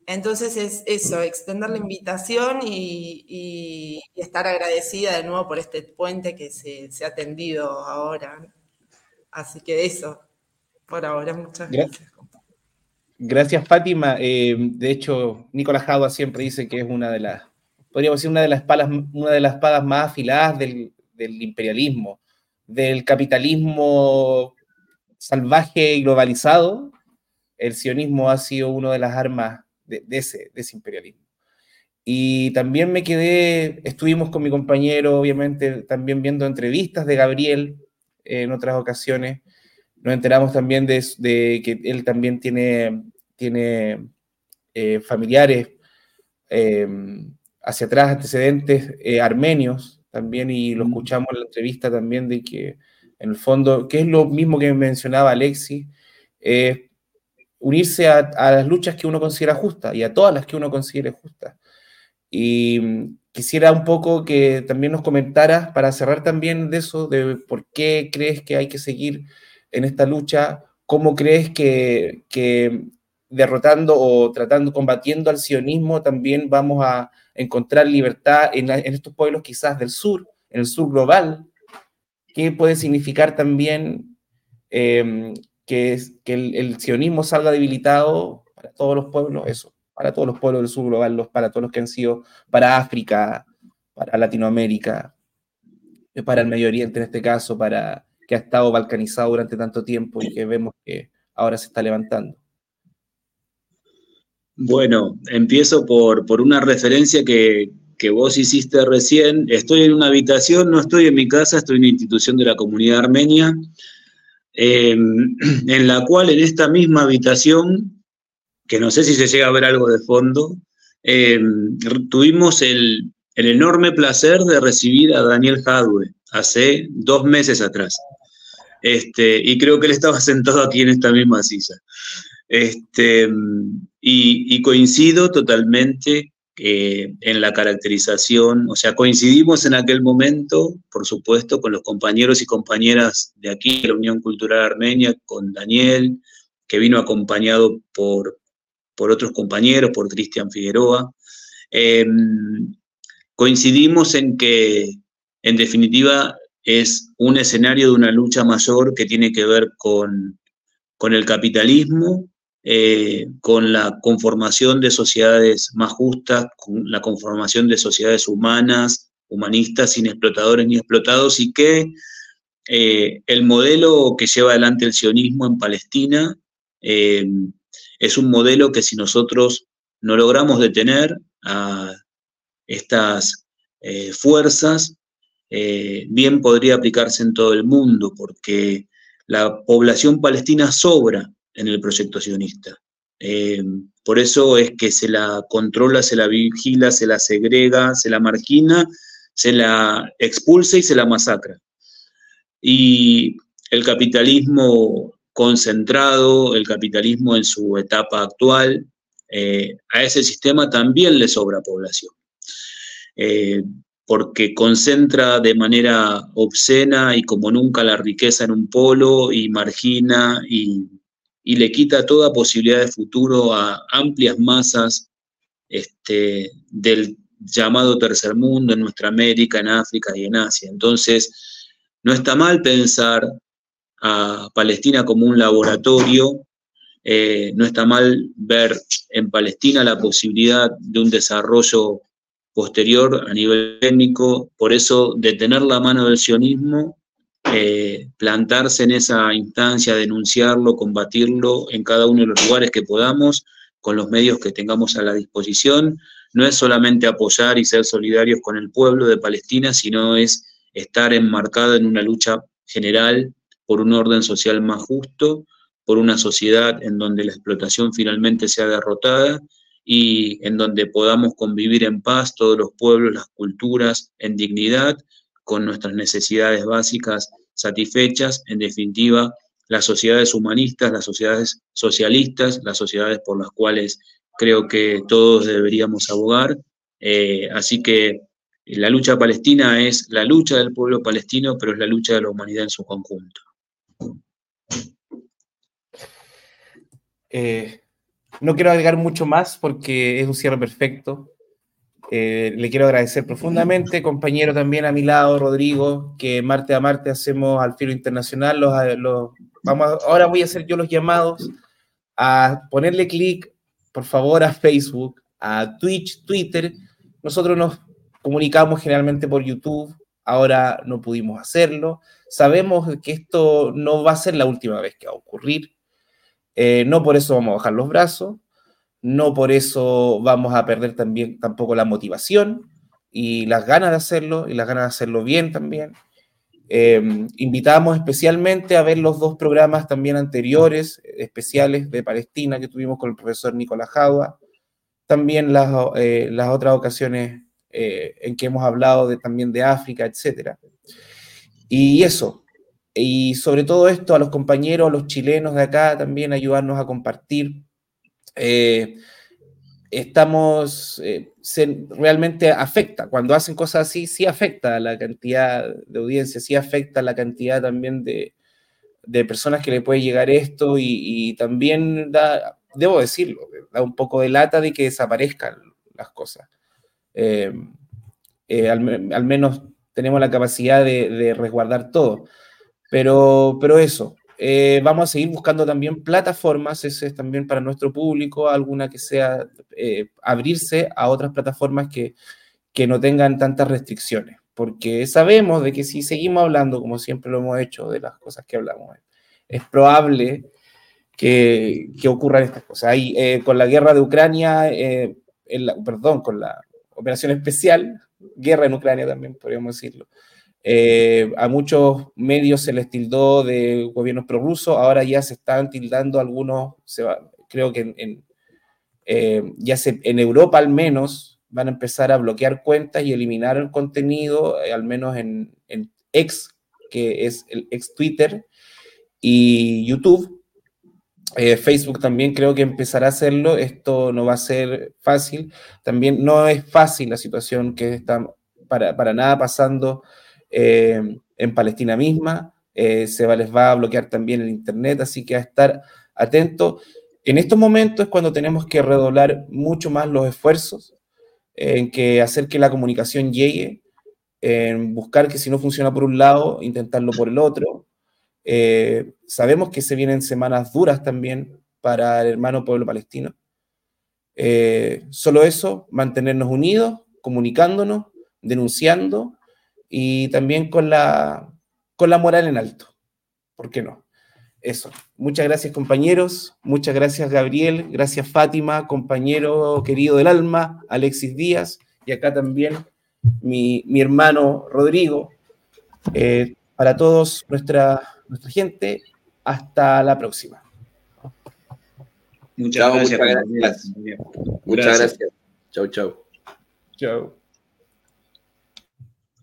Entonces es eso, extender la invitación y, y, y estar agradecida de nuevo por este puente que se, se ha tendido ahora. Así que eso, por ahora, muchas gracias. gracias. Gracias, Fátima. Eh, de hecho, Nicolás Jadua siempre dice que es una de las, podríamos decir, una de las espadas, una de las espadas más afiladas del, del imperialismo, del capitalismo salvaje y globalizado. El sionismo ha sido una de las armas de, de, ese, de ese imperialismo. Y también me quedé, estuvimos con mi compañero, obviamente, también viendo entrevistas de Gabriel, en otras ocasiones. Nos enteramos también de, que él también tiene, tiene eh, familiares eh, hacia atrás, antecedentes armenios también, y lo escuchamos en la entrevista también de que en el fondo, que es lo mismo que mencionaba Alexis, unirse a, a, las luchas que uno considera justas y a todas las que uno considere justas. Y mm, quisiera un poco que también nos comentaras para cerrar también de eso, de por qué crees que hay que seguir en esta lucha, cómo crees que, derrotando o tratando, combatiendo al sionismo, también vamos a encontrar libertad en, estos pueblos quizás del sur, en el sur global, qué puede significar también em, que, que el sionismo salga debilitado para todos los pueblos, eso para todos los pueblos del sur global, para todos los que han sido, para África, para Latinoamérica, para el Medio Oriente en este caso, para que ha estado balcanizado durante tanto tiempo y que vemos que ahora se está levantando. Bueno, empiezo por, por una referencia que, que vos hiciste recién. Estoy en una habitación, no estoy en mi casa, estoy en una institución de la comunidad armenia, eh, (clears throat) en la cual en esta misma habitación que no sé si se llega a ver algo de fondo, eh, tuvimos el, enorme placer de recibir a Daniel Hadwe hace dos meses atrás. Este, y creo que él estaba (laughs) sentado aquí en esta misma silla. Este, y, coincido totalmente eh, en la caracterización, o sea, coincidimos en aquel momento, por supuesto, con los compañeros y compañeras de aquí, de la Unión Cultural Armenia, con Daniel, que vino acompañado por, por otros compañeros, por Cristian Figueroa. Em, coincidimos en que, en definitiva, es un escenario de una lucha mayor que tiene que ver con, el capitalismo, eh, con la conformación de sociedades más justas, con la conformación de sociedades humanas, humanistas, sin explotadores ni explotados, y que eh, el modelo que lleva adelante el sionismo en Palestina em, es un modelo que si nosotros no logramos detener a estas eh, fuerzas, eh, bien podría aplicarse en todo el mundo, porque la población palestina sobra en el proyecto sionista. Eh, por eso es que se la controla, se la vigila, se la segrega, se la marquina, se la expulsa y se la masacra. Y el capitalismo concentrado el capitalismo en su etapa actual, eh, a ese sistema también le sobra población, porque concentra de manera obscena y como nunca la riqueza en un polo y margina y, le quita toda posibilidad de futuro a amplias masas este, del llamado tercer mundo en nuestra América, en África y en Asia. Entonces, no está mal pensar a Palestina como un laboratorio. Eh, no está mal ver en Palestina la posibilidad de un desarrollo posterior a nivel técnico, por eso detener la mano del sionismo, eh, plantarse en esa instancia, denunciarlo, combatirlo en cada uno de los lugares que podamos, con los medios que tengamos a la disposición, no es solamente apoyar y ser solidarios con el pueblo de Palestina, sino es estar enmarcado en una lucha general por un orden social más justo, por una sociedad en donde la explotación finalmente sea derrotada y en donde podamos convivir en paz todos los pueblos, las culturas, en dignidad, con nuestras necesidades básicas satisfechas, en definitiva, las sociedades humanistas, las sociedades socialistas, las sociedades por las cuales creo que todos deberíamos abogar. Eh, así que la lucha palestina es la lucha del pueblo palestino, pero es la lucha de la humanidad en su conjunto. Eh, no quiero agregar mucho más porque es un cierre perfecto. Eh, le quiero agradecer profundamente, compañero también a mi lado, Rodrigo, que martes a martes hacemos al filo internacional. Los, vamos ahora voy a hacer yo los llamados a ponerle clic, por favor, a Facebook, a Twitch, Twitter. Nosotros nos comunicamos generalmente por YouTube, ahora no pudimos hacerlo. Sabemos que esto no va a ser la última vez que va a ocurrir. Eh, no por eso vamos a bajar los brazos, no por eso vamos a perder también tampoco la motivación y las ganas de hacerlo y las ganas de hacerlo bien también. Eh, invitamos especialmente a ver los dos programas también anteriores, especiales de Palestina que tuvimos con el profesor Nicolás Jagua, también las, eh, otras ocasiones eh, en que hemos hablado también de África, etc. Y eso, y sobre todo esto a los compañeros, a los chilenos de acá también ayudarnos a compartir. Eh, estamos, eh, realmente afecta, cuando hacen cosas así, sí afecta la cantidad de audiencia, sí afecta la cantidad también de, de personas que le puede llegar esto y, también da, debo decirlo, da un poco de lata de que desaparezcan las cosas. Eh, eh, al, al, menos tenemos la capacidad de, de resguardar todo. Pero, pero eso, eh, vamos a seguir buscando también plataformas, ese es también para nuestro público, alguna que sea eh, abrirse a otras plataformas que, que no tengan tantas restricciones, porque sabemos de que si seguimos hablando, como siempre lo hemos hecho, de las cosas que hablamos, es probable que, que ocurran estas cosas. Ahí, eh, con la guerra de Ucrania, eh, perdón, con la operación especial, guerra en Ucrania también, podríamos decirlo, eh, a muchos medios se les tildó de gobiernos prorrusos, ahora ya se están tildando algunos, creo que en, eh, ya en Europa al menos van a empezar a bloquear cuentas y eliminar el contenido, eh, al menos en, en X, que es el ex Twitter, y YouTube. Facebook también creo que empezará a hacerlo. Esto no va a ser fácil. También no es fácil la situación que está para, para nada pasando eh, en Palestina misma, eh, se va, les va a bloquear también el Internet, así que a estar atento. En estos momentos es cuando tenemos que redoblar mucho más los esfuerzos en que hacer que la comunicación llegue, en buscar que si no funciona por un lado, intentarlo por el otro. Eh, sabemos que se vienen semanas duras también para el hermano pueblo palestino. Eh, solo eso, mantenernos unidos, comunicándonos, denunciando y también con la, con la moral en alto. ¿Por qué no? Eso. Muchas gracias compañeros, muchas gracias Gabriel, gracias Fátima, compañero querido del alma, Alexis Díaz, y acá también mi, mi hermano Rodrigo. Eh, para todos, nuestra, nuestra gente, hasta la próxima. Muchas, gracias. Muchas gracias. Muchas gracias. Chau, chau. Chau.